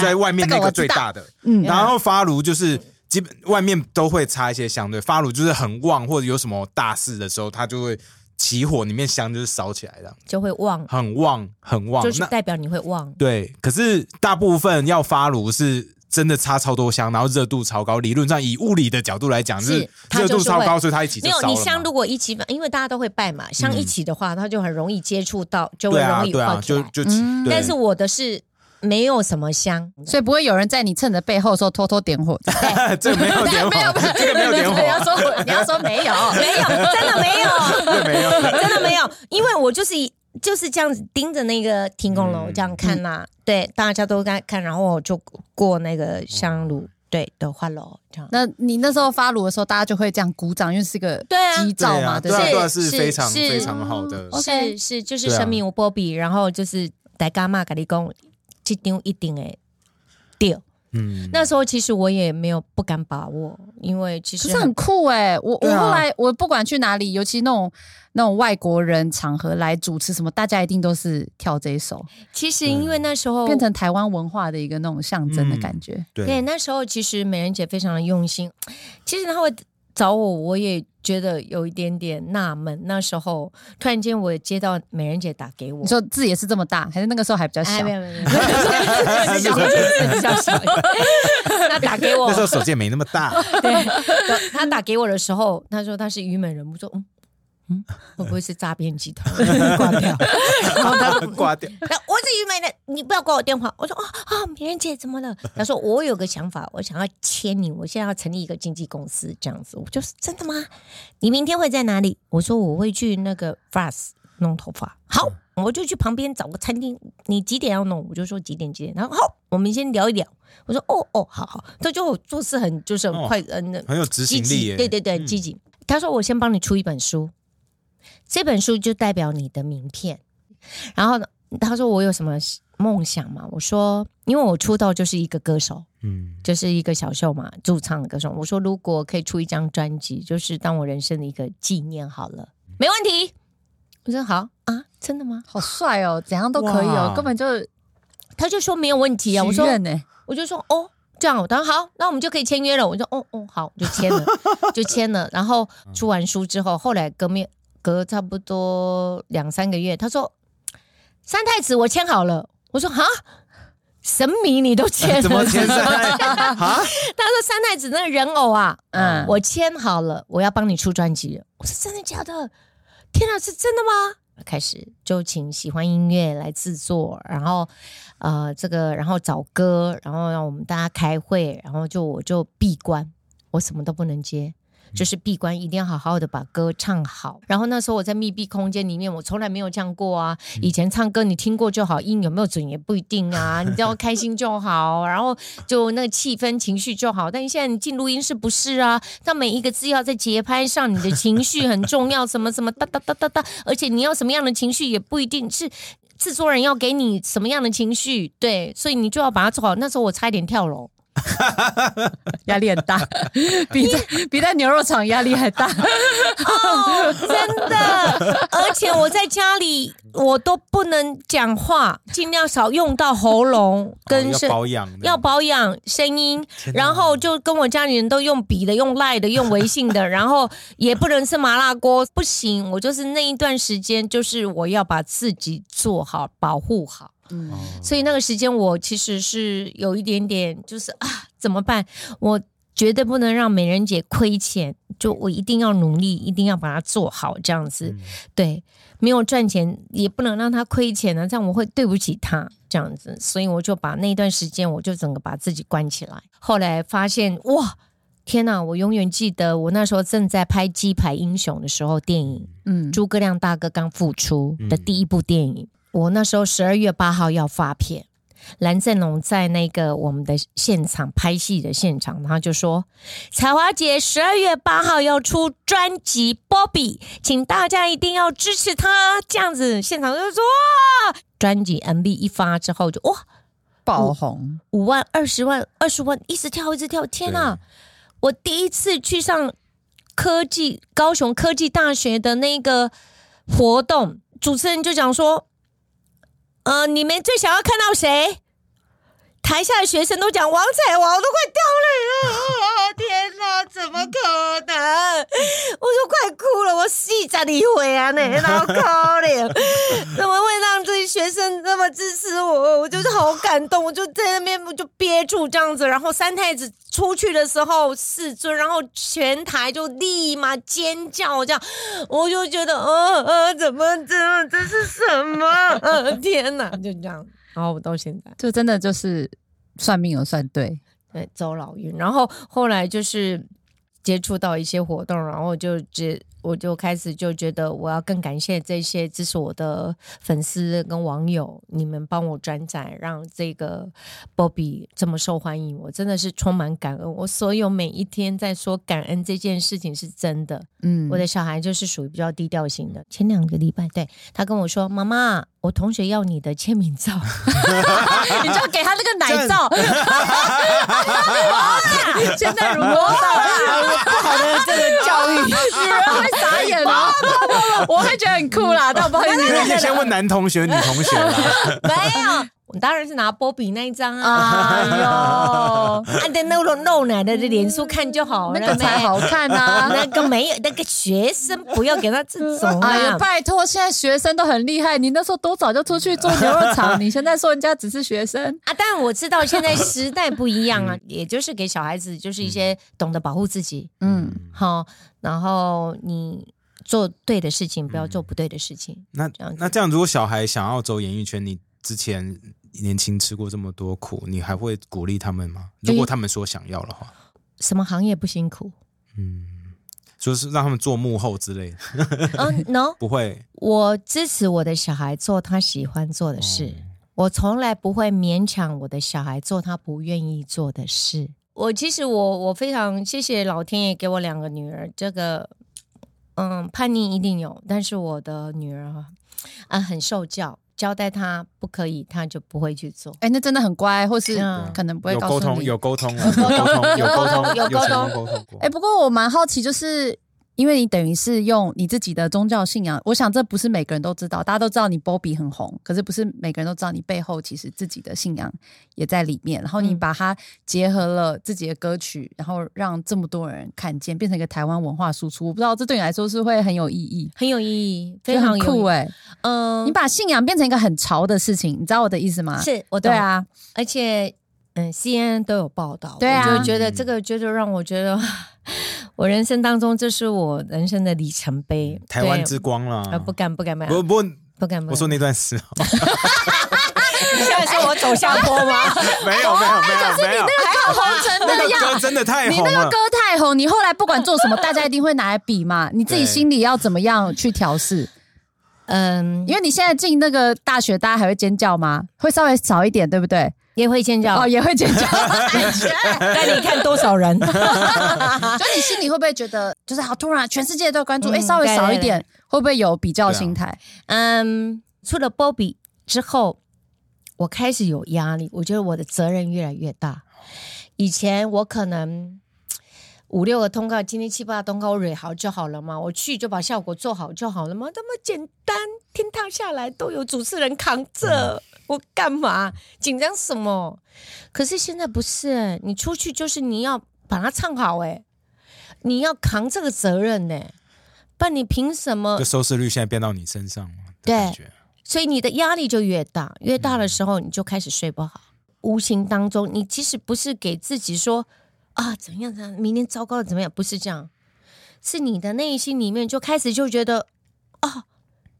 在外面那个最大的，嗯，然后发炉就是。基本外面都会插一些香，对，发炉就是很旺，或者有什么大事的时候，它就会起火，里面香就是烧起来的，就会旺，很旺，很旺，就是代表你会旺。对，可是大部分要发炉是真的插超多香，然后热度超高。理论上以物理的角度来讲，是热度超高，所以它一起没有你香如果一起，因为大家都会拜嘛，香一起的话，它就很容易接触到，就会容易啊就就起。但是我的是。没有什么香，所以不会有人在你趁着背后说偷偷点火。这个没有点火，这个没有点火。你要说你要说没有，没有，真的没有，没有，真的没有。因为我就是就是这样子盯着那个天宫楼这样看呐，对，大家都在看，然后我就过那个香炉，对的花楼这样。那你那时候发炉的时候，大家就会这样鼓掌，因为是个对啊，基兆嘛，对啊，是非常非常好的，是是就是生命无波比，然后就是大家嘛，跟你讲。一定一定诶，掉。嗯，那时候其实我也没有不敢把握，因为其实是很酷哎。我我后来我不管去哪里，尤其那种那种外国人场合来主持什么，大家一定都是跳这一首。其实因为那时候变成台湾文化的一个那种象征的感觉。对，那时候其实美人姐非常的用心。其实她会找我，我也觉得有一点点纳闷。那时候突然间我接到美人姐打给我你，说字也是这么大，还是那个时候还比较小哎，？没有没有没有，比较小。他打给我 那时，候手机也没那么大，对，他打给我的时候，他说他是虞美人，我说嗯嗯，会不会是诈骗集团？挂掉。然后他说挂掉。那我是虞美人，你不要挂我电话。我说啊啊，美人姐怎么了？他说我有个想法，我想要签你，我现在要成立一个经纪公司，这样子。我就是真的吗？你明天会在哪里？我说我会去那个 Fras 弄头发。好，我就去旁边找个餐厅。你几点要弄？我就说几点几点。然后好，我们先聊一聊。我说哦哦，好好。他就做事很就是很快，嗯、很有执积行力对对对，积极。他说我先帮你出一本书，这本书就代表你的名片。然后呢，他说我有什么梦想吗？我说因为我出道就是一个歌手，嗯，就是一个小秀嘛，驻唱的歌手。我说如果可以出一张专辑，就是当我人生的一个纪念好了，没问题。我说好啊，真的吗？好帅哦，怎样都可以哦，根本就他就说没有问题啊。我说。我就说哦，这样，他说好，那我们就可以签约了。我说哦哦好，就签了，就签了。然后出完书之后，后来隔面隔差不多两三个月，他说三太子我签好了。我说哈，神明你都签了？怎么签是吗三太啊？他说三太子那个人偶啊，嗯，我签好了，我要帮你出专辑。我说真的假的？天哪，是真的吗？开始就请喜欢音乐来制作，然后呃这个，然后找歌，然后让我们大家开会，然后就我就闭关，我什么都不能接。就是闭关，一定要好好的把歌唱好。然后那时候我在密闭空间里面，我从来没有这样过啊。以前唱歌你听过就好，音有没有准也不一定啊。你只要开心就好，然后就那个气氛情绪就好。但是现在你进录音室不是啊，那每一个字要在节拍上，你的情绪很重要，什么什么哒哒哒哒哒，而且你要什么样的情绪也不一定是。制作人要给你什么样的情绪，对，所以你就要把它做好。那时候我差一点跳楼，压力很大，比在 比在牛肉厂压力还大。哦，真的，而且我在家里我都不能讲话，尽量少用到喉咙跟哦要声。保养，要保养声音，然后就跟我家里人都用笔的、用赖的、用微信的，然后也不能吃麻辣锅，不行。我就是那一段时间，就是我要把自己做好、保护好。嗯，所以那个时间我其实是有一点点，就是啊，怎么办？我绝对不能让美人姐亏钱，就我一定要努力，一定要把它做好，这样子。对，没有赚钱也不能让她亏钱呢、这样我会对不起她，这样子。所以我就把那段时间，我就整个把自己关起来。后来发现，哇！天呐！我永远记得我那时候正在拍《鸡排英雄》的时候，电影嗯，诸葛亮大哥刚复出的第一部电影，我那时候十二月八号要发片，蓝正龙在那个我们的现场拍戏的现场，他就说：“彩华姐十二月八号要出专辑《Bobby》，请大家一定要支持她。”这样子，现场就说：“哇！”专辑 MV 一发之后就哇，爆红，五万、二十万、二十万，一直跳，一直跳。天哪！我第一次去上科技高雄科技大学的那个活动，主持人就讲说：“呃，你们最想要看到谁？”台下的学生都讲王彩华，我都快掉泪了。啊天哪，怎么可能？我就快哭了，我四十里回啊，呢，好可怜，怎么会让这些学生这么支持我？我就是好感动，我就在那边我就憋住这样子。然后三太子出去的时候，世尊，然后全台就立马尖叫，这样我就觉得，呃呃，怎么这这是什么？呃，天哪，就这样。然后我到现在。就真的就是算命有算对，对，走老运。然后后来就是接触到一些活动，然后就觉我就开始就觉得我要更感谢这些支持我的粉丝跟网友，你们帮我转载，让这个 Bobby 这么受欢迎，我真的是充满感恩。我所有每一天在说感恩这件事情是真的。嗯，我的小孩就是属于比较低调型的。前两个礼拜，对他跟我说：“妈妈，我同学要你的签名照。”你就给他那个奶照，现在如果到不好的这个教育，女人会傻眼哦，我会觉得很酷啦，但我不好意思，你先问男同学、女同学啦。没有，我当然是拿波比那一张啊。哎呦，按在露露露奶的脸书看就好了，那个才好看啊！那个没有，那个学生不要给他这种哎呀，啊。拜托，现在学生都很厉害，你那时候多早就出去做牛肉厂，你现在说人家只是学生，啊，但我知道现在时代不一样啊，也就是给小孩子就是一些懂得保护自己，嗯，好，然后你做对的事情，不要做不对的事情。那这样那这样，如果小孩想要走演艺圈，你之前年轻吃过这么多苦，你还会鼓励他们吗？如果他们说想要的话，什么行业不辛苦？嗯说是让他们做幕后之类的，嗯，no，不会。我支持我的小孩做他喜欢做的事，我从来不会勉强我的小孩做他不愿意做的事。我其实我我非常谢谢老天爷给我两个女儿，这个嗯叛逆一定有，但是我的女儿啊、呃很受教，交代他不可以，他就不会去做。哎，那真的很乖，或是嗯可能不会有沟通，告诉你。有沟通，有沟通，有沟通，有沟通沟通过哎、。不过我蛮好奇，就是因为你等于是用你自己的宗教信仰，我想这不是每个人都知道，大家都知道你 Bobby 很红，可是不是每个人都知道你背后其实自己的信仰也在里面，然后你嗯把它结合了自己的歌曲，然后让这么多人看见，变成一个台湾文化输出。我不知道这对你来说是会很有意义，很有意义，非常。酷哎、嗯，你把信仰变成一个很潮的事情，你知道我的意思吗？是我懂。对，啊，而且嗯，CNN 都有报道，对啊。我就觉得这个就是让我觉得我人生当中这是我人生的里程碑，台湾之光啦啊，不敢不敢不敢不不，不敢，不敢我说那段时候 你现在说我走下坡吗？没有没有没有没有，还好红成那个那样。歌真的太红了你那个歌。太红，你后来不管做什么，大家一定会拿来比嘛。你自己心里要怎么样去调试？嗯，因为你现在进那个大学，大家还会尖叫吗？会稍微少一点，对不对？也会尖叫哦，，也会尖叫。但你看多少人？就你心里会不会觉得，就是好突然，全世界都关注，嗯哎、稍微少一点，会不会有比较心态？嗯，出了 Bobby 之后，我开始有压力，我觉得我的责任越来越大。以前我可能五六个通告，今天七八个通告，我蕊好就好了嘛，我去就把效果做好就好了嘛，这么简单，天塌下来都有主持人扛着，我干嘛？紧张什么？可是现在不是、欸，你出去就是你要把它唱好、欸，你要扛这个责任呢、欸。不然你凭什么？就？收视率现在变到你身上了的对，所以你的压力就越大，越大的时候你就开始睡不好。无形当中，你即使不是给自己说啊怎样怎样，明天糟糕了怎么样，不是这样，是你的内心里面就开始就觉得啊，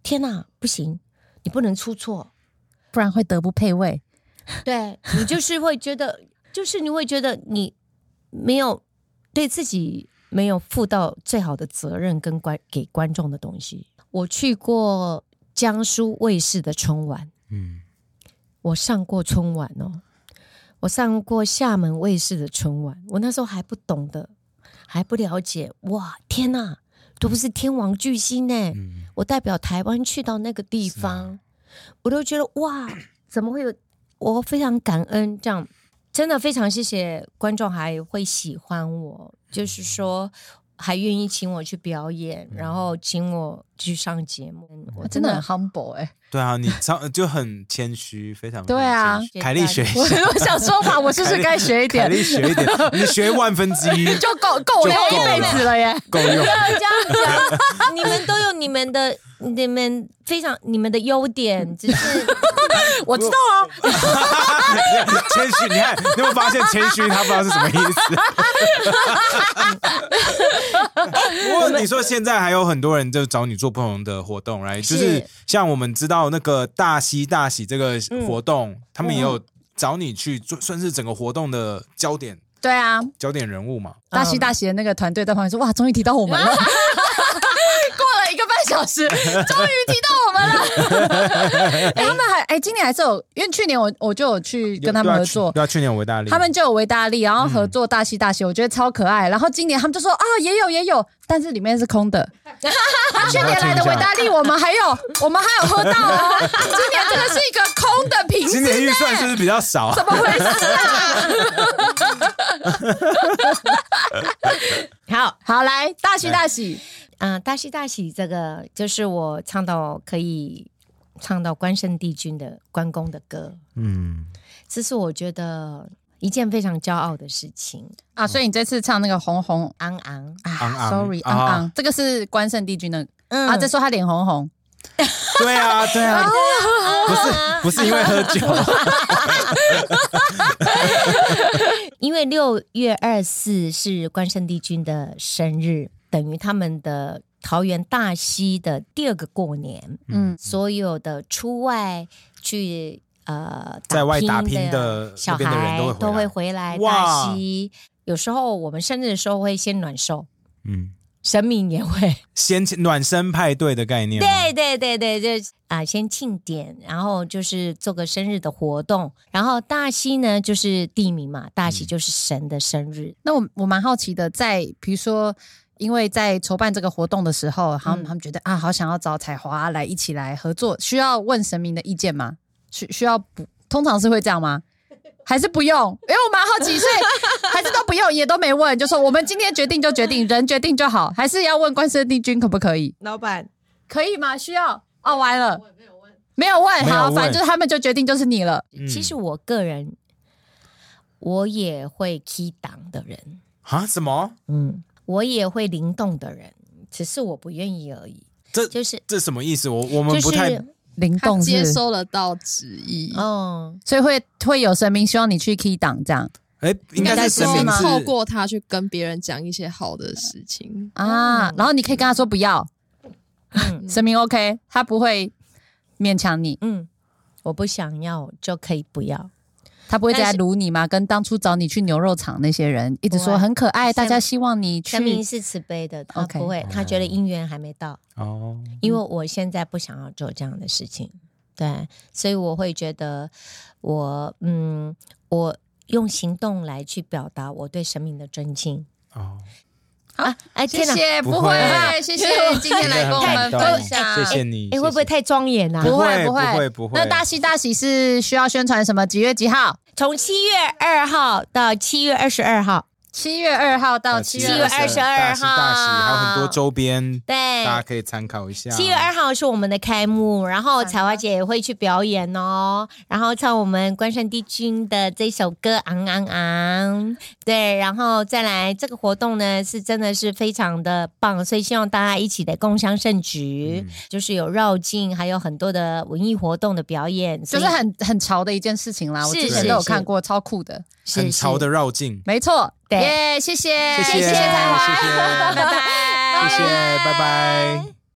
天哪，不行，你不能出错，不然会德不配位。对你就是会觉得，就是你会觉得你没有对自己没有负到最好的责任跟观给观众的东西。我去过江苏卫视的春晚，嗯，我上过春晚哦，我上过厦门卫视的春晚，我那时候还不懂的，还不了解，哇，天哪，都不是天王巨星呢，嗯。我代表台湾去到那个地方，我都觉得哇，怎么会有？我非常感恩，这样真的非常谢谢观众还会喜欢我，就是说还愿意请我去表演，然后请我去上节目，我真的很 humble 哎、对啊，你超就很谦虚，非常对啊凯丽学一我下，我想说嘛，我是不是该学一点凯丽？学一点，你学万分之一 就够够我用一辈子了耶！够用。不要这样讲，你们都有你们的、你们非常你们的优点，只是 我知道啊，谦虚，你看，你有没有发现谦虚他不知道是什么意思？不过你说现在还有很多人就找你做不同的活动，来，就是是像我们知道那个大喜大喜这个活动，他们也有找你去做，算是整个活动的焦点对啊，焦点人物嘛。大喜大喜的那个团队在旁边说：“哇，终于提到我们了！”过了一个半小时，终于提到我们了。哎他们还哎，今年还是有，因为去年我我就有去跟他们合作，对啊，去年维大利，他们就有维大利，然后合作大喜大喜，我觉得超可爱。然后今年他们就说啊，也有也有，但是里面是空的。去年来的维大利，我们还有我们还有喝到哦。今年真的是一个空的瓶子，今年预算是不是比较少啊？怎么回事啊？好。好，来大喜大喜，嗯、大喜大喜，这个就是我唱到可以唱到关圣帝君的关公的歌，嗯，这是我觉得一件非常骄傲的事情。啊，所以你这次唱那个红红昂昂，啊昂昂，这个是关圣帝君的嗯啊，这说他脸红红，对啊，对啊，不是不是因为喝酒，因为六月二四是关圣帝君的生日，等于他们的桃园大溪的第二个过年。嗯，所有的出外去呃在外打拼拼的小孩都会回来大溪。有时候我们生日的时候会先暖寿，嗯，神明也会。先暖身派对的概念吗，对对对对，就啊、先庆典，然后就是做个生日的活动，然后大溪呢就是地名嘛，大溪就是神的生日。那我我蛮好奇的，在比如说，因为在筹办这个活动的时候，他们、嗯他们觉得啊，好想要找彩华来一起来合作，需要问神明的意见吗？需需要不？通常是会这样吗？还是不用？因为我蛮好奇，所 以还是都不用，也都没问，就说我们今天决定就决定，人决定就好，还是要问关圣帝君可不可以？老板，可以吗？需要？哦，完了，没有问，好，没有问好反正就是他们就决定就是你了。嗯其实我个人我也会 key 档的人，啊什么？嗯，我也会灵动的人，只是我不愿意而已。这就是这什么意思？我我们就不太是灵动接收得到旨意，嗯，所以会会有神明希望你去 key 档这样哎，应该是神明透过他去跟别人讲一些好的事情。啊，然后你可以跟他说不要，嗯 神明 OK，他不会勉强你，嗯，我不想要就可以不要。他不会再来但是撸你吗？跟当初找你去牛肉厂那些人一直说很可爱，大家希望你去神明是慈悲的，他 OK 不会，他觉得姻缘还没到，哦，因为我现在不想要做这样的事情，对，所以我会觉得我嗯，我用行动来去表达我对神明的尊敬。哦，啊！哎，谢谢，不不会会，谢谢 今天来跟我们分享，动谢谢你，哎，会不会太庄严啊？不会不会会不会那大喜大喜是需要宣传什么？几月几号？从七月二号到七月二十二号，七月二号到呃七七月月22大喜大喜，号还有很多周边，对，大家可以参考一下。七月二号是我们的开幕，然后彩华姐也会去表演哦，然后唱我们关山帝君的这首歌《昂昂昂》，对，然后再来这个活动呢是真的是非常的棒，所以希望大家一起来共襄盛举，嗯。就是有绕境，还有很多的文艺活动的表演，就是很很潮的一件事情啦，我是之前都有看过，超酷的。是很潮的绕境，没错，对。耶，谢谢，谢谢谢彩华，谢谢。拜拜，谢谢，拜拜。